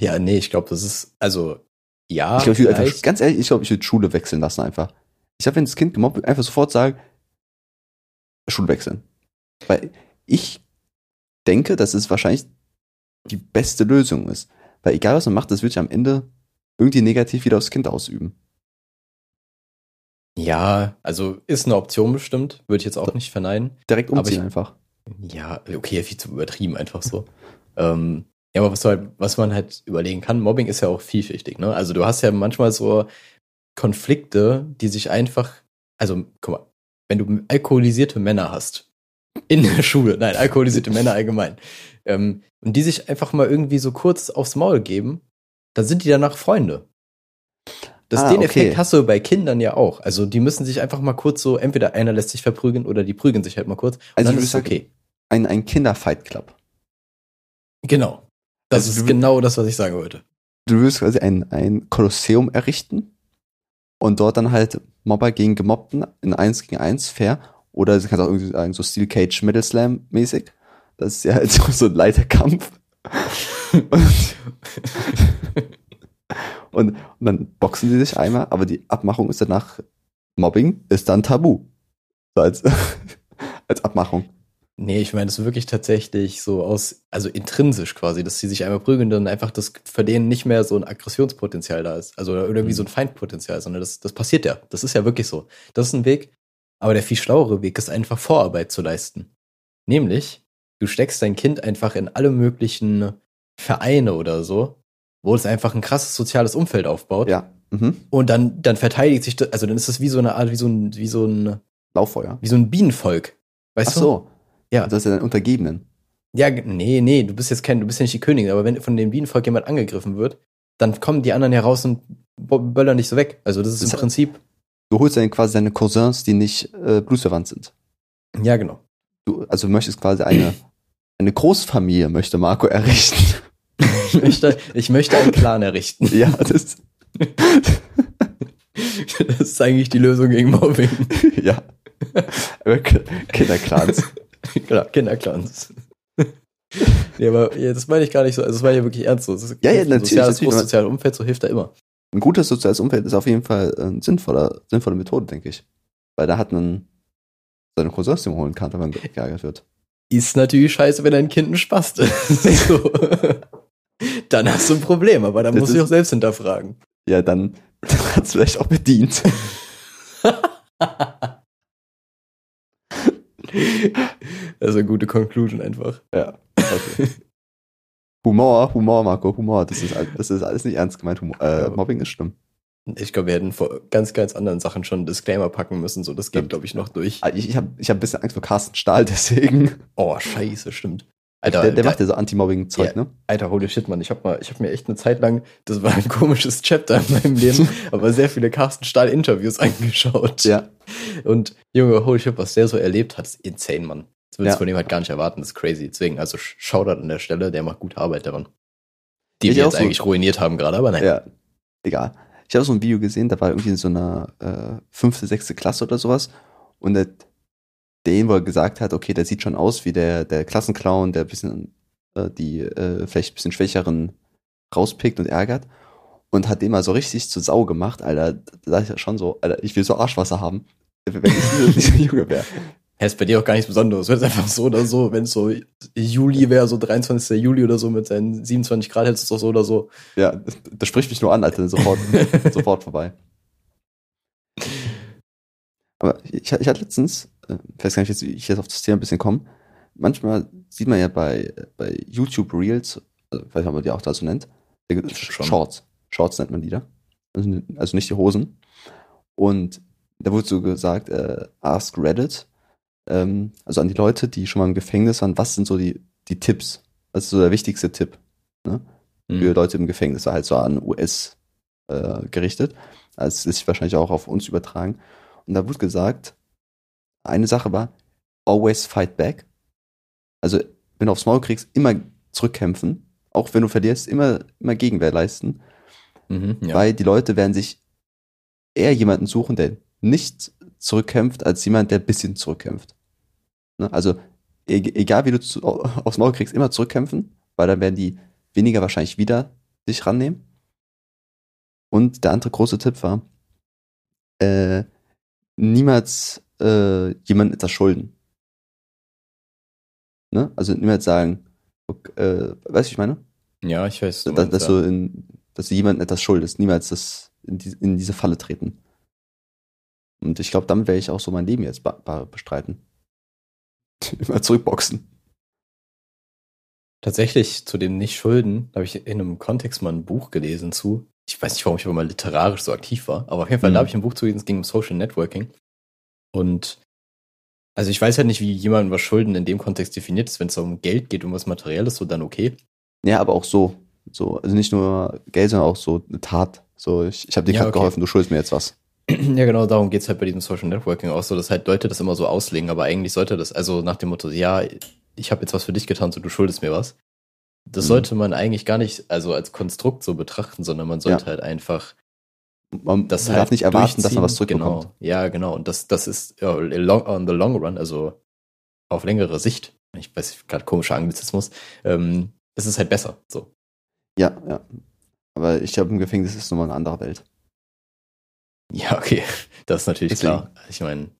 Ja, nee, ich glaube, das ist, also, ja, ich glaube, ich einfach, ganz ehrlich, ich glaube, ich würde Schule wechseln lassen einfach. Ich glaube, wenn das Kind gemobbt wird, einfach sofort sagen, Schule wechseln. Weil ich denke, dass es wahrscheinlich die beste Lösung ist. Weil egal was man macht, das wird sich am Ende irgendwie negativ wieder aufs Kind ausüben. ja, also ist eine Option bestimmt, würde ich jetzt auch nicht verneinen. Direkt umziehen ich- einfach. Ja, okay, viel zu übertrieben, einfach so. ähm, ja, aber was, halt, was man halt überlegen kann, Mobbing ist ja auch vielschichtig, ne? Also du hast ja manchmal so Konflikte, die sich einfach, also guck mal, wenn du alkoholisierte Männer hast, in der Schule, nein, alkoholisierte Männer allgemein, ähm, und die sich einfach mal irgendwie so kurz aufs Maul geben, dann sind die danach Freunde. Das, Ah, den okay. Effekt hast du bei Kindern ja auch. Also die müssen sich einfach mal kurz so, entweder einer lässt sich verprügeln oder die prügeln sich halt mal kurz. Und Also dann ist es okay. Ein, ein Kinder-Fight Club. Genau. Das Also ist du- genau das, was ich sagen wollte. Du würdest quasi ein, ein Kolosseum errichten und dort dann halt Mobber gegen Gemobbten in 1 gegen 1 fair. Oder du kannst auch irgendwie sagen, so Steel Cage Middle Slam mäßig. Das ist ja halt so, so ein Leiterkampf. und, und dann boxen sie sich einmal, aber die Abmachung ist danach, Mobbing ist dann tabu. So als, als Abmachung. Nee, ich meine, es ist wirklich tatsächlich so aus, also intrinsisch quasi, dass sie sich einmal prügeln, dann einfach das für den nicht mehr so ein Aggressionspotenzial da ist. Also oder irgendwie Mhm. so ein Feindpotenzial, sondern das, das passiert ja. Das ist ja wirklich so. Das ist ein Weg. Aber der viel schlauere Weg ist einfach Vorarbeit zu leisten. Nämlich, du steckst dein Kind einfach in alle möglichen Vereine oder so, wo es einfach ein krasses soziales Umfeld aufbaut. Ja. Mhm. Und dann, dann verteidigt sich das, also dann ist das wie so eine Art, wie so ein, wie so ein, Lauffeuer. wie so ein Bienenvolk. Weißt Ach du? Ja. Das ist ja dann Untergebenen. Ja, nee, nee, du bist jetzt kein, du bist ja nicht die Königin, aber wenn von dem Bienenvolk jemand angegriffen wird, dann kommen die anderen heraus und böllern dich so weg. Also das ist Das im Prinzip, Du holst dann quasi deine Cousins, die nicht äh, blutsverwandt sind. ja genau. Du, also du möchtest quasi eine, eine Großfamilie, möchte Marco errichten. Ich möchte, ich möchte einen Clan errichten. ja, das, Das ist eigentlich die Lösung gegen Mobbing. ja. Kinderclans. Klar, Kinderclans. Nee, aber ja, das meine ich gar nicht so. Also das war ja wirklich ernst so. Das Ja, ja, ein natürlich, Soziales, natürlich, soziales Umfeld, so hilft da immer. Ein gutes soziales Umfeld ist auf jeden Fall eine sinnvolle, sinnvolle Methode, denke ich. Weil da hat man seine man holen kann, wenn man ge- geärgert wird. Ist natürlich scheiße, wenn dein Kind ein Spast ist. so. Dann hast du ein Problem, aber dann Das musst du dich auch selbst hinterfragen. Ja, dann, dann hat es vielleicht auch bedient. Das ist eine gute Conclusion einfach. Ja. Okay. Humor, Humor, Marco, Humor. Das ist, das ist alles nicht ernst gemeint. Humor, äh. Mobbing ist schlimm. Ich glaube, wir hätten vor ganz, ganz anderen Sachen schon einen Disclaimer packen müssen. So, das geht, glaube ich, noch durch. Ah, Ich, ich habe ich hab ein bisschen Angst vor Carsten Stahl, deswegen. Oh, scheiße, stimmt. Alter, der, der da- macht ja so Anti-Mobbing-Zeug, Ja. ne? Alter, holy shit, Mann. Ich mal, ich habe mir echt eine Zeit lang, das war ein komisches Chapter in meinem Leben, aber sehr viele Carsten Stahl Interviews angeschaut. Ja. Und Junge, holy shit, was der so erlebt hat, ist insane, Mann. Das würdest Ja. du von dem halt gar nicht erwarten, das ist crazy. Deswegen, also Shoutout an der Stelle, der macht gute Arbeit daran. Die Ich wir jetzt so. eigentlich ruiniert haben gerade, aber nein. Ja. Egal. Ich habe so ein Video gesehen, da war irgendwie in so einer äh, fünfte, sechste Klasse oder sowas. Und der, den, wo er gesagt hat, okay, der sieht schon aus wie der, der Klassenclown, der ein bisschen äh, die äh, vielleicht ein bisschen schwächeren rauspickt und ärgert. Und hat den mal so richtig zur Sau gemacht, Alter. Da dachte ich ja schon so, Alter, ich will so Arschwasser haben, wenn ich dieser, Junge wäre. Ja, ist bei dir auch gar nichts Besonderes. Wenn es einfach so oder so, wenn es so Juli wäre, so 23. Juli oder so mit seinen 27 Grad, hättest du es doch so oder so. Ja, das, das spricht mich nur an, Alter, sofort, sofort vorbei. Aber ich, ich hatte letztens, ich weiß gar nicht, wie ich jetzt auf das Thema ein bisschen komme, manchmal sieht man ja bei, bei YouTube Reels, also, weiß man die auch da so nennt. Shorts. Shorts nennt man die da. Also, also nicht die Hosen. Und da wurde so gesagt, äh, ask Reddit, ähm, also an die Leute, die schon mal im Gefängnis waren, was sind so die, die Tipps? Was ist so der wichtigste Tipp? Ne? Mhm. für Leute im Gefängnis, halt so an US äh, gerichtet. Also es ist wahrscheinlich auch auf uns übertragen. Und da wurde gesagt, eine Sache war, always fight back. Also, wenn du aufs Maul kriegst, immer zurückkämpfen. Auch wenn du verlierst, immer, immer Gegenwehr leisten. Mhm, ja. Weil die Leute werden sich eher jemanden suchen, der nicht zurückkämpft, als jemand, der ein bisschen zurückkämpft. Ne? Also, e egal wie du zu, aufs Maul kriegst, immer zurückkämpfen, weil dann werden die weniger wahrscheinlich wieder sich rannehmen. Und der andere große Tipp war, äh, niemals äh, jemandem etwas schulden. Ne? Also niemals sagen, okay, äh, weißt du, ich meine? ja, ich weiß. du dass, du in, dass du jemandem etwas schuldest, niemals das in, die, in diese Falle treten. Und ich glaube, damit werde ich auch so mein Leben jetzt bestreiten. Immer zurückboxen. Tatsächlich zu dem Nicht-Schulden habe ich in einem Kontext mal ein Buch gelesen zu. Ich weiß nicht, warum ich aber mal literarisch so aktiv war, aber auf jeden Fall Mhm. da habe ich ein Buch zu gelesen, es ging um Social Networking. Und Also ich weiß halt nicht, wie jemand was Schulden in dem Kontext definiert ist. Wenn es um Geld geht und was Materielles, so dann okay. Ja, aber auch so. So, also nicht nur Geld, sondern auch so eine Tat. So, ich, ich habe dir Ja, gerade okay. geholfen, du schuldest mir jetzt was. Ja, genau, darum geht's halt bei diesem Social Networking auch so, dass halt Leute das immer so auslegen, aber eigentlich sollte das, also nach dem Motto, ja, ich habe jetzt was für dich getan, so du schuldest mir was. Das Mhm. sollte man eigentlich gar nicht, also als Konstrukt so betrachten, sondern man sollte Ja. halt einfach Man das darf halt nicht erwarten, dass man was zurückbekommt. Genau, ja, genau. Und das, das ist ja, on the long run, also auf längere Sicht, ich weiß gerade komischer Anglizismus, ähm, das ist halt besser. So. Ja, ja. Aber ich glaube, im Gefängnis ist nochmal eine andere Welt. Ja, okay. Das ist natürlich Deswegen. klar. Ich meine,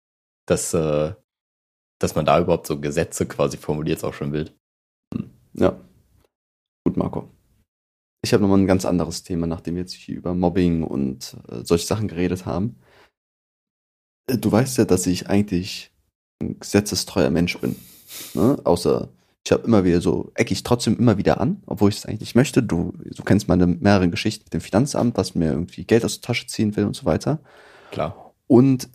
dass, äh, dass man da überhaupt so Gesetze quasi formuliert, ist auch schon wild. Ja. Gut, Marco. Ich habe nochmal ein ganz anderes Thema, nachdem wir jetzt hier über Mobbing und äh, solche Sachen geredet haben. Äh, Du weißt ja, dass ich eigentlich ein gesetzestreuer Mensch bin. Ne? Außer ich habe immer wieder so, ecke ich trotzdem immer wieder an, obwohl ich es eigentlich nicht möchte. Du, du kennst meine mehreren Geschichten mit dem Finanzamt, was mir irgendwie Geld aus der Tasche ziehen will und so weiter. Klar. Und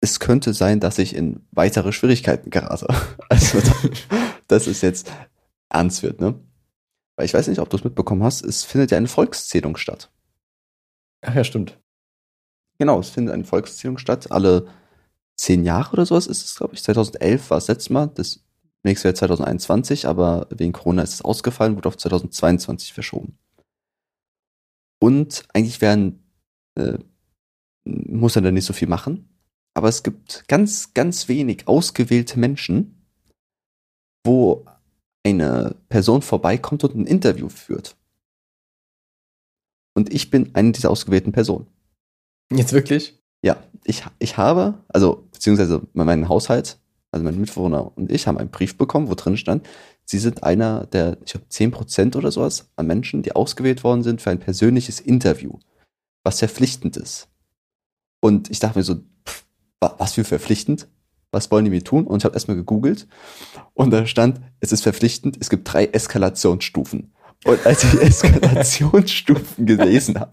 es könnte sein, dass ich in weitere Schwierigkeiten gerate. Also, dass es jetzt ernst wird, ne? Weil ich weiß nicht, ob du es mitbekommen hast, es findet ja eine Volkszählung statt. Ach ja, stimmt. Genau, es findet eine Volkszählung statt. Alle zehn Jahre oder sowas ist es, glaube ich. 2011 war das letzte Mal. Das nächste Jahr 2021, aber wegen Corona ist es ausgefallen, wurde auf 2022 verschoben. Und eigentlich werden, äh, muss er da nicht so viel machen. Aber es gibt ganz, ganz wenig ausgewählte Menschen, wo eine Person vorbeikommt und ein Interview führt. Und ich bin eine dieser ausgewählten Personen. Jetzt wirklich? Ja, ich, ich habe, also beziehungsweise mein Haushalt, also mein Mitbewohner und ich haben einen Brief bekommen, wo drin stand, sie sind einer der, ich glaube, 10% oder sowas an Menschen, die ausgewählt worden sind für ein persönliches Interview, was verpflichtend ist. Und ich dachte mir so, pff, wa- was für verpflichtend? Was wollen die mir tun? Und ich habe erstmal gegoogelt und da stand, es ist verpflichtend, es gibt drei Eskalationsstufen. Und als ich die Eskalationsstufen gelesen habe,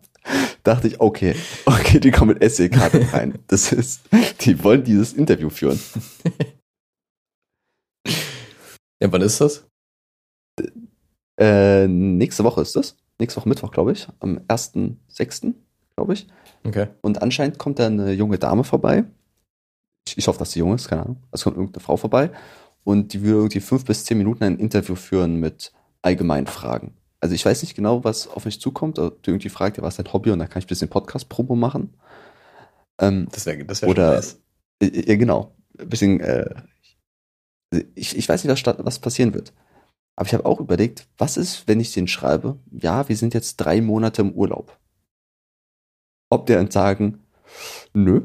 dachte ich, okay, okay, die kommen mit SE-Karte rein. Das ist, die wollen dieses Interview führen. Ja, wann ist das? Äh, nächste Woche ist das. Nächste Woche Mittwoch, glaube ich. Am 1.6., glaube ich. Okay. Und anscheinend kommt da eine junge Dame vorbei. Ich, hoffe, dass sie jung ist, keine Ahnung. Es kommt irgendeine Frau vorbei. Und die will irgendwie fünf bis zehn Minuten ein Interview führen mit allgemeinen Fragen. Also ich weiß nicht genau, was auf mich zukommt. aber Die irgendwie fragt, ja, was ist dein Hobby? Und dann kann ich ein bisschen Podcast-Promo machen. Ähm, Das wäre das wär Oder- nice. Äh, Ja, genau. Ein bisschen, äh, ich, ich weiß nicht, was, was passieren wird. Aber ich habe auch überlegt, was ist, wenn ich den schreibe, ja, wir sind jetzt drei Monate im Urlaub. Ob der dann sagen, nö.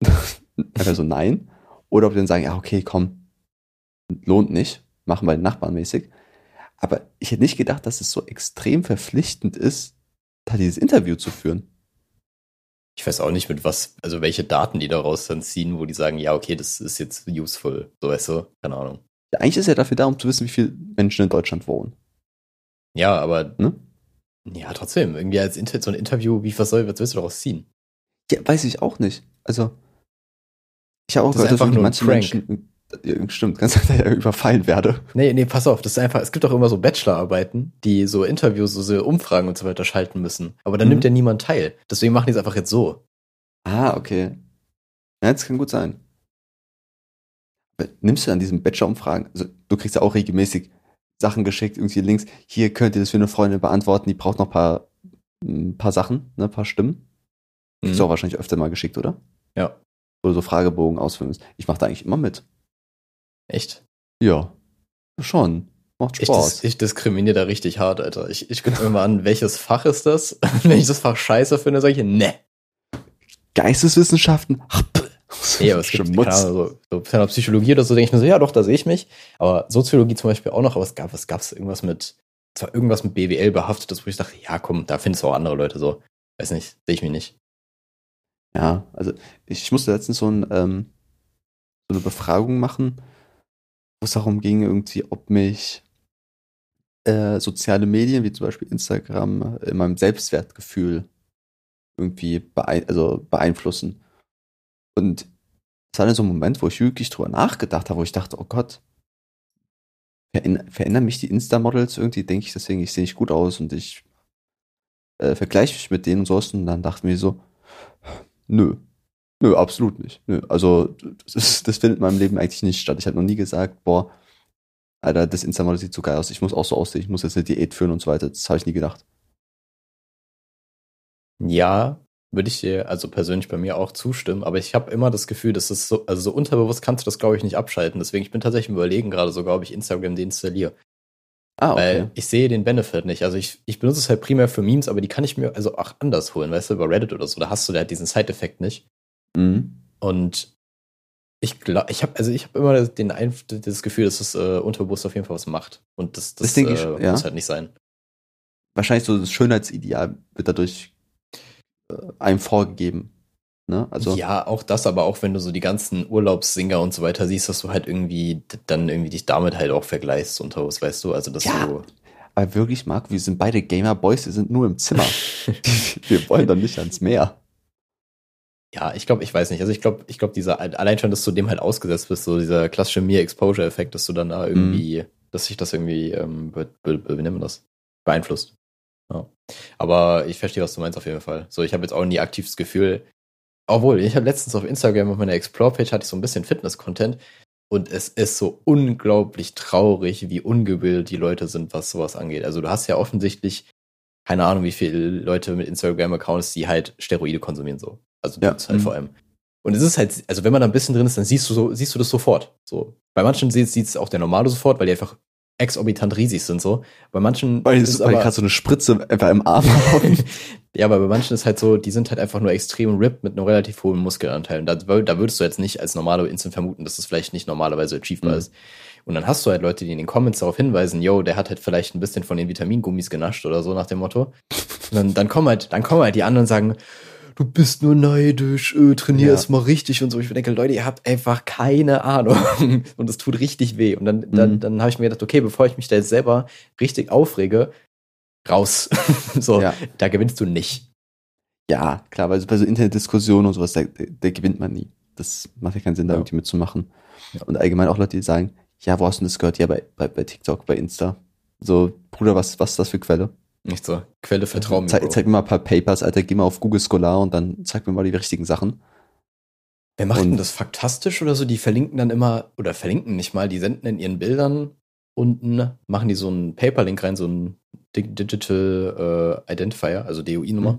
also nein. Oder ob die dann sagen, ja, okay, komm, lohnt nicht, machen wir den Nachbarn mäßig. Aber ich hätte nicht gedacht, dass es so extrem verpflichtend ist, da dieses Interview zu führen. Ich weiß auch nicht, mit was, also welche Daten die daraus dann ziehen, wo die sagen, ja, okay, das ist jetzt useful. So weißt du, keine Ahnung. Eigentlich ist er dafür da, um zu wissen, wie viele Menschen in Deutschland wohnen. Ja, aber Ne? ja, trotzdem, irgendwie als Inter so ein Interview, wie was soll, was willst du daraus ziehen? Ja, weiß ich auch nicht. Also, ich habe auch Das gehört, dass manche. Menschen, stimmt, ganz dass ich überfallen werde. Nee, nee, pass auf, das ist einfach, es gibt auch immer so Bachelorarbeiten, die so Interviews, so, so Umfragen und so weiter schalten müssen. Aber dann Mhm. nimmt ja niemand teil. Deswegen machen die es einfach jetzt so. Ah, okay. Ja, das kann gut sein. Aber Nimmst du an diesen Bachelor-Umfragen, also du kriegst ja auch regelmäßig Sachen geschickt, irgendwie Links, hier könnt ihr das für eine Freundin beantworten, die braucht noch ein paar, ein paar Sachen, ne, ein paar Stimmen. Mhm. Ist auch wahrscheinlich öfter mal geschickt, oder? Ja. Oder so Fragebogen ausfüllen musst. Ich mache da eigentlich immer mit. Echt? Ja. Schon. Macht Ich, Spaß. dis ich diskriminiere da richtig hart, Alter. Ich, ich gucke mir mal an, welches Fach ist das? Wenn ich das Fach scheiße finde, sage ich, ne. Geisteswissenschaften? Nee, aber es gibt keine Ahnung, so, so Psychologie oder so, denke ich mir so, ja doch, da sehe ich mich. Aber Soziologie zum Beispiel auch noch, aber es gab, was gab's irgendwas mit, es war irgendwas mit BWL behaftetes, wo ich dachte, ja komm, da findest du auch andere Leute so. Weiß nicht, sehe ich mich nicht. Ja, also ich musste letztens so, ein, ähm, so eine Befragung machen, wo es darum ging, irgendwie, ob mich äh, soziale Medien, wie zum Beispiel Instagram, in meinem Selbstwertgefühl irgendwie beein also beeinflussen. Und das war dann so ein Moment, wo ich wirklich drüber nachgedacht habe, wo ich dachte, oh Gott, verändern, mich die Insta-Models irgendwie, denke ich deswegen, ich sehe nicht gut aus und ich äh, vergleiche mich mit denen und sowas und dann dachte ich mir so, nö, nö, absolut nicht. Nö. Also das, das findet in meinem Leben eigentlich nicht statt. Ich habe noch nie gesagt, boah, Alter, das Insta-Model sieht so geil aus, ich muss auch so aussehen, ich muss jetzt eine Diät führen und so weiter. Das habe ich nie gedacht. Ja, würde ich dir also persönlich bei mir auch zustimmen, aber ich habe immer das Gefühl, dass es so, also so unterbewusst kannst du das, glaube ich, nicht abschalten. Deswegen, ich bin tatsächlich im Überlegen gerade sogar, ob ich Instagram deinstalliere. Ah, okay. Weil ich sehe den Benefit nicht. Also ich, ich benutze es halt primär für Memes, aber die kann ich mir also auch anders holen, weißt du, über Reddit oder so. Da hast du halt diesen Side-Effekt nicht. Mhm. Und ich glaube, ich habe also ich habe immer den Einf das Gefühl, dass das äh, unterbewusst auf jeden Fall was macht. Und das, das, Das denke ich, äh, ja. muss halt nicht sein. Wahrscheinlich so das Schönheitsideal wird dadurch äh, einem vorgegeben. Ne? Also, ja, auch das, aber auch wenn du so die ganzen Urlaubssinger und so weiter siehst, dass du halt irgendwie dann irgendwie dich damit halt auch vergleichst unter was, weißt du? Also dass Ja. du aber wirklich, Marc, wir sind beide Gamer-Boys, wir sind nur im Zimmer. wir wollen dann nicht ans Meer. Ja, ich glaube, ich weiß nicht. Also ich glaube, ich glaube, dieser allein schon, dass du dem halt ausgesetzt bist, so dieser klassische Mere-Exposure-Effekt, dass du dann da irgendwie, dass sich das irgendwie, ähm, be, be, be, wie nennt man das? Beeinflusst. Ja. Aber ich verstehe, was du meinst auf jeden Fall. So, ich habe jetzt auch nie aktiv das Gefühl, obwohl, ich habe letztens auf Instagram auf meiner Explore-Page hatte ich so ein bisschen Fitness-Content und es ist so unglaublich traurig, wie ungebildet die Leute sind, was sowas angeht. Also du hast ja offensichtlich keine Ahnung, wie viele Leute mit Instagram-Accounts, die halt Steroide konsumieren so. Also Ja. Dudes halt Mhm. vor allem. Und es ist halt, also wenn man da ein bisschen drin ist, dann siehst du so, siehst du das sofort. So. Bei manchen sieht es auch der Normale sofort, weil die einfach exorbitant riesig sind so. Bei manchen Weil, ist weil die aber, gerade so eine Spritze einfach im Arm haben. ja, aber bei manchen ist halt so, die sind halt einfach nur extrem ripped mit einem relativ hohen Muskelanteil. Und da, da würdest du jetzt nicht als normale instant vermuten, dass das vielleicht nicht normalerweise achievbar Mhm. ist. Und dann hast du halt Leute, die in den Comments darauf hinweisen, yo, der hat halt vielleicht ein bisschen von den Vitamingummis genascht oder so nach dem Motto. Und dann, dann kommen halt, dann kommen halt die anderen und sagen, du bist nur neidisch, äh, trainier Ja. es mal richtig und so. Ich denke, Leute, ihr habt einfach keine Ahnung. Und es tut richtig weh. Und dann, dann, Mhm. dann habe ich mir gedacht, okay, bevor ich mich da jetzt selber richtig aufrege, raus. so, Ja. da gewinnst du nicht. ja, klar, weil bei so Internetdiskussionen und sowas, da, da, gewinnt man nie. Das macht ja keinen Sinn, da Ja. irgendwie mitzumachen. Ja. Und allgemein auch Leute, die sagen, ja, wo hast du denn das gehört? Ja, bei, bei, bei TikTok, bei Insta. So, Bruder, was, was ist das für Quelle? Nicht so. Quelle vertrauen mir. Zeig, mir mal ein paar Papers, Alter, geh mal auf Google Scholar und dann zeig mir mal die richtigen Sachen. Wer macht denn Und- das faktastisch oder so? Die verlinken dann immer, oder verlinken nicht mal, die senden in ihren Bildern unten, machen die so einen Paperlink rein, so einen Digital äh, Identifier, also DOI-Nummer. Mhm.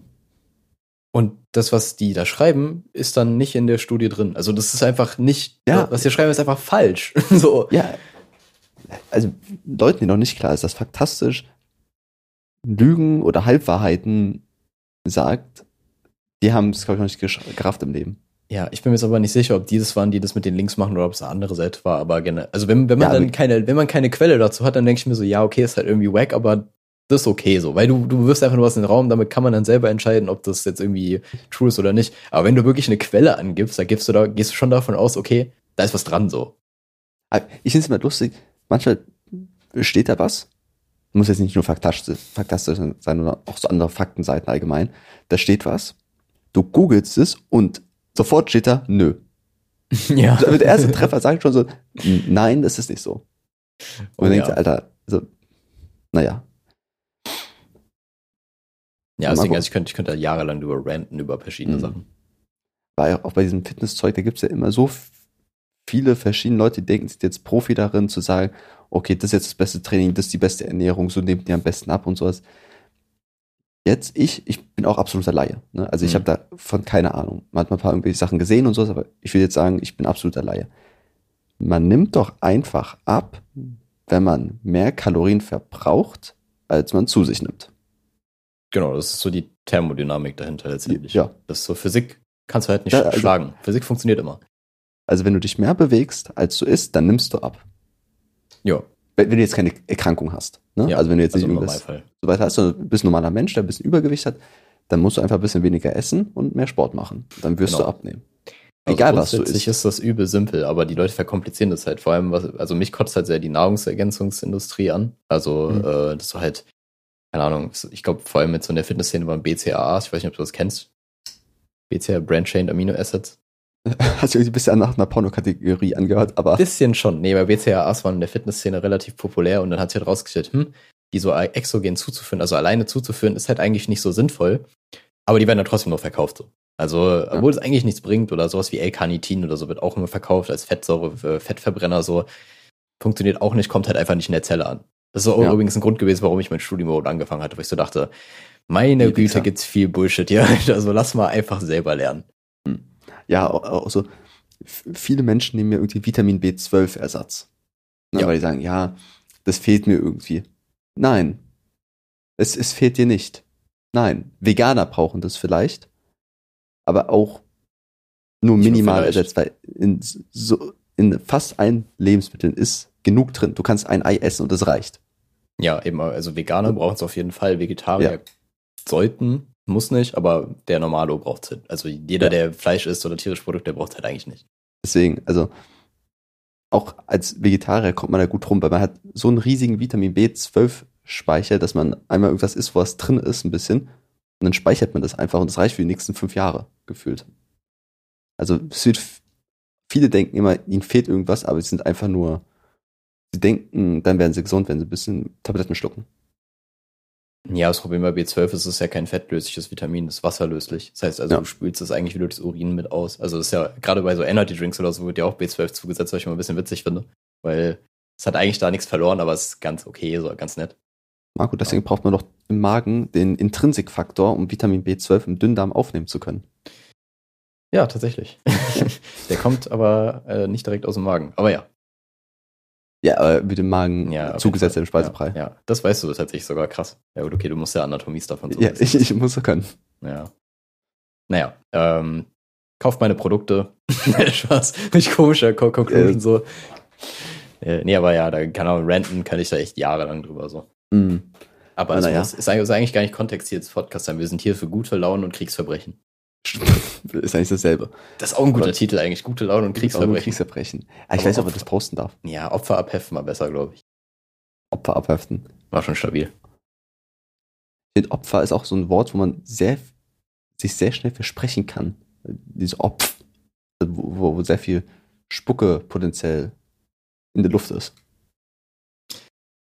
Und das, was die da schreiben, ist dann nicht in der Studie drin. Also das ist einfach nicht, Ja. was sie schreiben, ist einfach falsch. so. Ja, also Leuten, die noch nicht klar ist, dass faktastisch Lügen oder Halbwahrheiten sagt, die haben es, glaube ich, noch nicht gerafft im Leben. Ja, ich bin mir jetzt aber nicht sicher, ob die das waren, die das mit den Links machen oder ob es eine andere Seite war, aber generell, also wenn, wenn man Ja, dann keine, wenn man keine Quelle dazu hat, dann denke ich mir so, ja, okay, ist halt irgendwie wack, aber das ist okay so, weil du, du wirfst einfach nur was in den Raum, damit kann man dann selber entscheiden, ob das jetzt irgendwie true ist oder nicht. Aber wenn du wirklich eine Quelle angibst, da gibst du da, gehst du schon davon aus, okay, da ist was dran so. Aber Ich finde es immer lustig, manchmal steht da was, muss jetzt nicht nur faktastisch, faktastisch sein, sondern auch so andere Faktenseiten allgemein. Da steht was, du googelst es und sofort steht da, nö. ja. Also der erste Treffer sagt schon so, "N- nein, das ist nicht so. Und Oh, man denkt, ja. Alter, so, naja. Ja, deswegen, also ich könnte, ich könnte da jahrelang drüber ranten über verschiedene Mhm. Sachen. weil auch bei diesem Fitnesszeug, da gibt's ja immer so viele verschiedene Leute, die denken, sind jetzt Profi darin, zu sagen, okay, das ist jetzt das beste Training, das ist die beste Ernährung, so nehmt ihr am besten ab und sowas. Jetzt, ich, ich bin auch absoluter Laie. Ne? Also ich Mhm. habe da von keine Ahnung. Man hat mal ein paar irgendwelche Sachen gesehen und sowas, aber ich will jetzt sagen, ich bin absoluter Laie. Man nimmt doch einfach ab, wenn man mehr Kalorien verbraucht, als man zu sich nimmt. Genau, das ist so die Thermodynamik dahinter letztendlich. Ja. Das ist so Physik kannst du halt nicht Ja, also- schlagen. Physik funktioniert immer. Also wenn du dich mehr bewegst, als du isst, dann nimmst du ab. Ja, Wenn, wenn du jetzt keine Erkrankung hast. Ne? ja. Also wenn du jetzt also nicht irgendwas so weiter hast, du bist ein normaler Mensch, der ein bisschen Übergewicht hat, dann musst du einfach ein bisschen weniger essen und mehr Sport machen. Dann wirst Genau. du abnehmen. Also Egal was du isst. ist das übel simpel, aber die Leute verkomplizieren das halt. Vor allem, was, also mich kotzt halt sehr die Nahrungsergänzungsindustrie an. Also, Mhm. äh, das war halt, keine Ahnung, ich glaube vor allem mit so in der Fitnessszene beim BCAAs, ich weiß nicht, ob du das kennst. BCA Branched Amino Acids. Hat sich irgendwie ein bisschen nach einer Pornokategorie angehört, aber Bisschen schon. Nee, bei BCAAs waren in der Fitnessszene relativ populär und dann hat sich halt rausgestellt, hm, die so exogen zuzuführen, also alleine zuzuführen, ist halt eigentlich nicht so sinnvoll. Aber die werden dann trotzdem noch verkauft. So. Also, obwohl es eigentlich nichts bringt oder sowas wie L-Carnitin oder so wird auch immer verkauft als Fettsäure, äh, Fettverbrenner so. Funktioniert auch nicht, kommt halt einfach nicht in der Zelle an. Das ist auch Ja. übrigens ein Grund gewesen, warum ich mein Studium überhaupt angefangen hatte, weil ich so dachte, meine Die Güte, gibt's viel Bullshit hier. Also lass mal einfach selber lernen. ja, au- auch so, f- viele Menschen nehmen ja irgendwie Vitamin B12-Ersatz. Ne, Ja. Weil die sagen, ja, das fehlt mir irgendwie. Nein, es, es fehlt dir nicht. Nein, Veganer brauchen das vielleicht, aber auch nur minimal ersetzt, weil in, so, in fast allen Lebensmitteln ist genug drin. Du kannst ein Ei essen und das reicht. Ja, eben, also Veganer brauchen es auf jeden Fall, Vegetarier Ja. sollten, muss nicht, aber der Normalo braucht es halt. Also jeder, Ja. der Fleisch isst oder tierische Produkte, der braucht es halt eigentlich nicht. Deswegen, also auch als Vegetarier kommt man da gut rum, weil man hat so einen riesigen Vitamin B12-Speicher, dass man einmal irgendwas isst, wo was drin ist, ein bisschen, und dann speichert man das einfach und das reicht für die nächsten fünf Jahre gefühlt. Also es wird, viele denken immer, ihnen fehlt irgendwas, aber sie sind einfach nur, sie denken, dann werden sie gesund, wenn sie ein bisschen Tabletten schlucken. Ja, das Problem bei B12 ist, es ist ja kein fettlösliches Vitamin, es ist wasserlöslich. Das heißt also, Ja. du spülst es eigentlich wieder das Urin mit aus. Also das ist ja, gerade bei so Energy Drinks oder so wird ja auch B12 zugesetzt, was ich immer ein bisschen witzig finde. Weil es hat eigentlich da nichts verloren, aber es ist ganz okay, so ganz nett. Marco, deswegen braucht man doch im Magen den Intrinsikfaktor, um Vitamin B12 im Dünndarm aufnehmen zu können. Ja, tatsächlich. Der kommt aber äh, nicht direkt aus dem Magen. Aber ja. Ja, aber wird im Magen ja zugesetzt im. Speisebrei. Ja, ja, das weißt du tatsächlich sogar krass. Ja gut, okay, du musst ja Anatomie davon Ja, ich, ich muss so können. Ja. Naja, ähm, kauft meine Produkte. Spaß. Nicht komischer Co Conclusion Äh. so. Äh, nee, aber ja, da kann auch ranten, kann ich da echt jahrelang drüber so. Mhm. Aber es ja. muss, ist, eigentlich, ist eigentlich gar nicht Kontext hier des Podcasts sein. Wir sind hier für gute Laune und Kriegsverbrechen. Ist eigentlich dasselbe. Das ist auch ein guter Aber- Titel eigentlich. Gute Laune und Kriegsverbrechen. Kriegsverbrechen. Kriegsverbrechen. Ah, ich Aber weiß nicht, ob man das posten darf. Ja, Opfer abheften war besser, glaube ich. Opfer abheften. War schon stabil. Ich finde, Opfer ist auch so ein Wort, wo man sehr, sich sehr schnell versprechen kann. Diese Opf, wo- wo sehr viel Spucke potenziell in der Luft ist.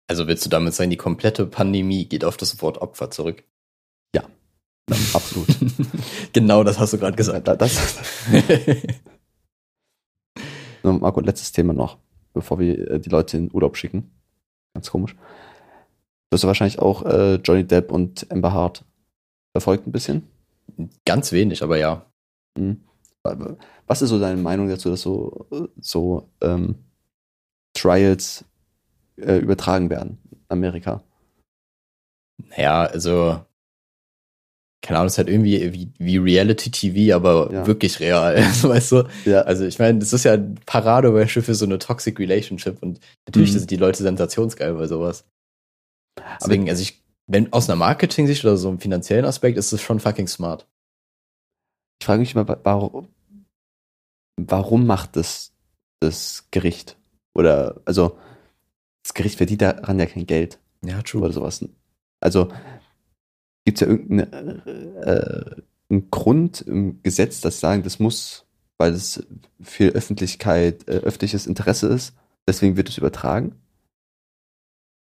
Also willst du damit sagen, die komplette Pandemie geht auf das Wort Opfer zurück? Ja, absolut. genau das hast du gerade gesagt. Da- das, Na, Marco, letztes Thema noch, bevor wir äh, die Leute in Urlaub schicken. Ganz komisch. Du hast ja wahrscheinlich auch äh, Johnny Depp und Amber Hart verfolgt ein bisschen. Ganz wenig, aber ja. Mhm. Was ist so deine Meinung dazu, dass so, so ähm, Trials äh, übertragen werden? Amerika. Naja, also, keine Ahnung, es ist halt irgendwie wie, wie Reality-TV, aber Ja. wirklich real, weißt du? Ja, Also ich meine, das ist ja ein Paradebeispiel für so eine Toxic Relationship und natürlich Mhm. sind die Leute sensationsgeil bei sowas. Deswegen, also ich, wenn aus einer Marketing-Sicht oder so einem finanziellen Aspekt ist es schon fucking smart. ich frage mich immer, wa- warum, warum macht das das Gericht? Oder, also, das Gericht verdient daran ja kein Geld. Ja, oder sowas. Also gibt es ja irgendeinen äh, einen Grund im Gesetz, das sagen, das muss, weil es für Öffentlichkeit, äh, öffentliches Interesse ist, deswegen wird es übertragen?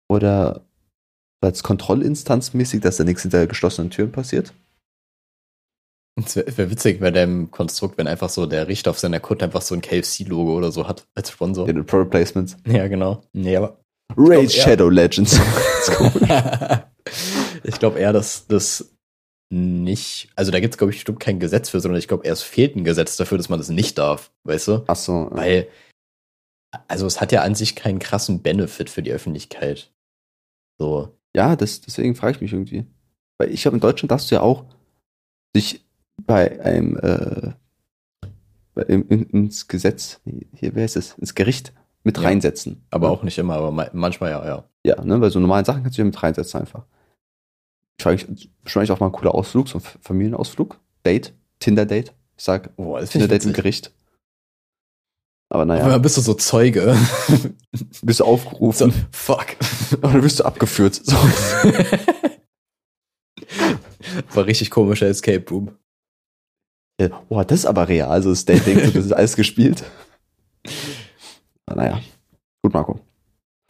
Oder weil es kontrollinstanzmäßig, dass da nichts hinter geschlossenen Türen passiert? Es wäre wär witzig bei dem Konstrukt, wenn einfach so der Richter auf seiner Kutte einfach so ein KFC-Logo oder so hat als Sponsor. In den Product Placements. Ja, genau. Nee, aber Raid ja. Shadow Legends. Das ist cool. ich glaube eher, dass das nicht, also da gibt es, glaube ich, bestimmt kein Gesetz für, sondern ich glaube, erst fehlt ein Gesetz dafür, dass man das nicht darf, weißt du? Ach so. äh, Weil, also es hat ja an sich keinen krassen Benefit für die Öffentlichkeit. So. Ja, das, deswegen frage ich mich irgendwie. Weil ich habe in Deutschland darfst du ja auch dich bei einem äh, bei, in, in, ins Gesetz, hier, wer ist es, ins Gericht mit Ja. reinsetzen. Aber ja? auch nicht immer, aber ma- manchmal ja, ja. Ja, ne, bei so normalen Sachen kannst du ja mit reinsetzen einfach. Ich frage mich, wahrscheinlich auch mal ein cooler Ausflug, so ein Familienausflug, Date, Tinder-Date. Ich sag Boah, das Tinder-Date im. Gericht. Aber naja, einmal bist du so Zeuge. bist du so, aufgerufen fuck. oder wirst du abgeführt. So. War richtig komischer Escape Room. Ja, boah, das ist aber real. Also das Dating, so, das ist alles gespielt. Na, Naja. Gut, Marco.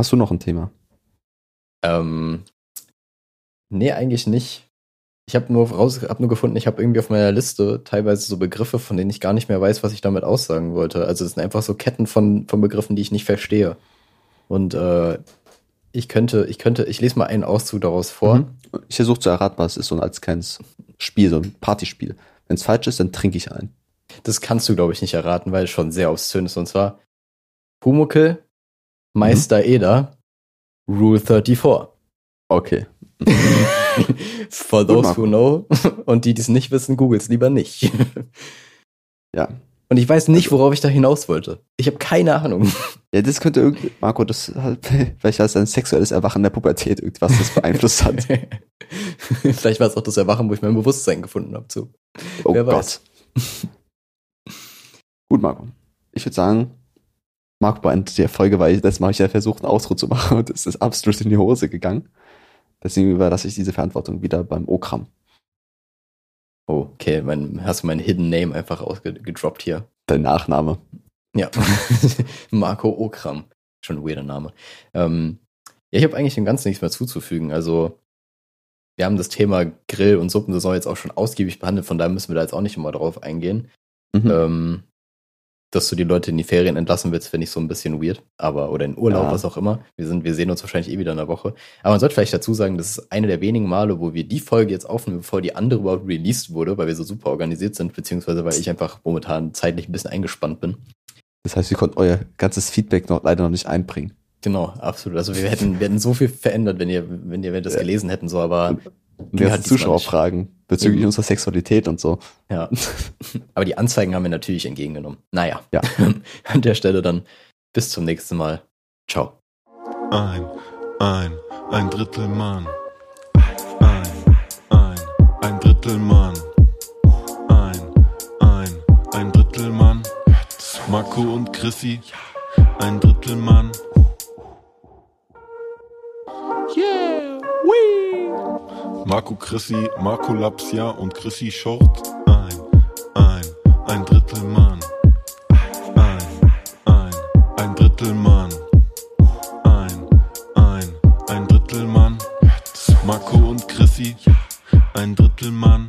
Hast du noch ein Thema? Ähm, nee, eigentlich nicht. Ich habe nur raus, hab nur gefunden, ich habe irgendwie auf meiner Liste teilweise so Begriffe, von denen ich gar nicht mehr weiß, was ich damit aussagen wollte. Also es sind einfach so Ketten von, von Begriffen, die ich nicht verstehe. Und äh, ich könnte, ich könnte, ich lese mal einen Auszug daraus vor. Mhm. Ich versuche zu erraten, was es ist, so ein als kleines Spiel, so ein Partyspiel. Wenn es falsch ist, dann trinke ich ein. Das kannst du, glaube ich, nicht erraten, weil es schon sehr obszön ist. Und zwar Pumuckel, Meister Eder, Rule 34. Okay. For those who know. Und die, die es nicht wissen, googles lieber nicht. Ja. Und ich weiß nicht, worauf ich da hinaus wollte. Ich habe keine Ahnung. Ja, das könnte irgendwie, Marco, das halt, vielleicht als ein sexuelles Erwachen der Pubertät irgendwas das beeinflusst hat. Vielleicht war es auch das Erwachen, wo ich mein Bewusstsein gefunden habe. Zu. Oh Wer Gott. weiß. Gut, Marco. Ich würde sagen, Marco beendet die Folge, weil das mache ich ja versucht, einen Ausruh zu machen und es ist absolut in die Hose gegangen. Deswegen überlasse ich diese Verantwortung wieder beim Okram. Oh, okay. Mein, hast du meinen Hidden Name einfach ausgedroppt hier? Dein Nachname. Ja. Marco Okram. Schon ein weirder Name. Ähm, ja, ich habe eigentlich dem Ganzen nichts mehr zuzufügen. Also, wir haben das Thema Grill- und Suppensaison jetzt auch schon ausgiebig behandelt, von daher müssen wir da jetzt auch nicht immer drauf eingehen. Mhm. Ähm, dass du die Leute in die Ferien entlassen willst, finde ich so ein bisschen weird. Aber, oder in Urlaub, Ja. was auch immer. Wir sind, wir sehen uns wahrscheinlich eh wieder in einer Woche. Aber man sollte vielleicht dazu sagen, das ist eine der wenigen Male, wo wir die Folge jetzt aufnehmen, bevor die andere überhaupt released wurde, weil wir so super organisiert sind, beziehungsweise weil ich einfach momentan zeitlich ein bisschen eingespannt bin. Das heißt, wir konnten euer ganzes Feedback noch leider noch nicht einbringen. Genau, absolut. Also wir hätten, wir hätten so viel verändert, wenn ihr, wenn ihr das gelesen hätten, so, aber Und wir hatten Zuschauerfragen bezüglich Eben. unserer Sexualität und so. ja. aber die Anzeigen haben wir natürlich entgegengenommen. Naja. Ja. An der Stelle dann bis zum nächsten Mal. Ciao. Ein, ein, ein Drittel Mann. Ein, ein, ein Drittel Mann. Ein, ein, ein Drittel Mann. Marco und Chrissy. Ein Drittel Mann. Yeah, wee. Marco Chrissy, Marco Lapsia und Chrissy Short. Ein, ein, ein Drittelmann. Ein, ein, ein Drittelmann. Ein, ein, ein Drittel Marco und Chrissy, ein Drittel Mann.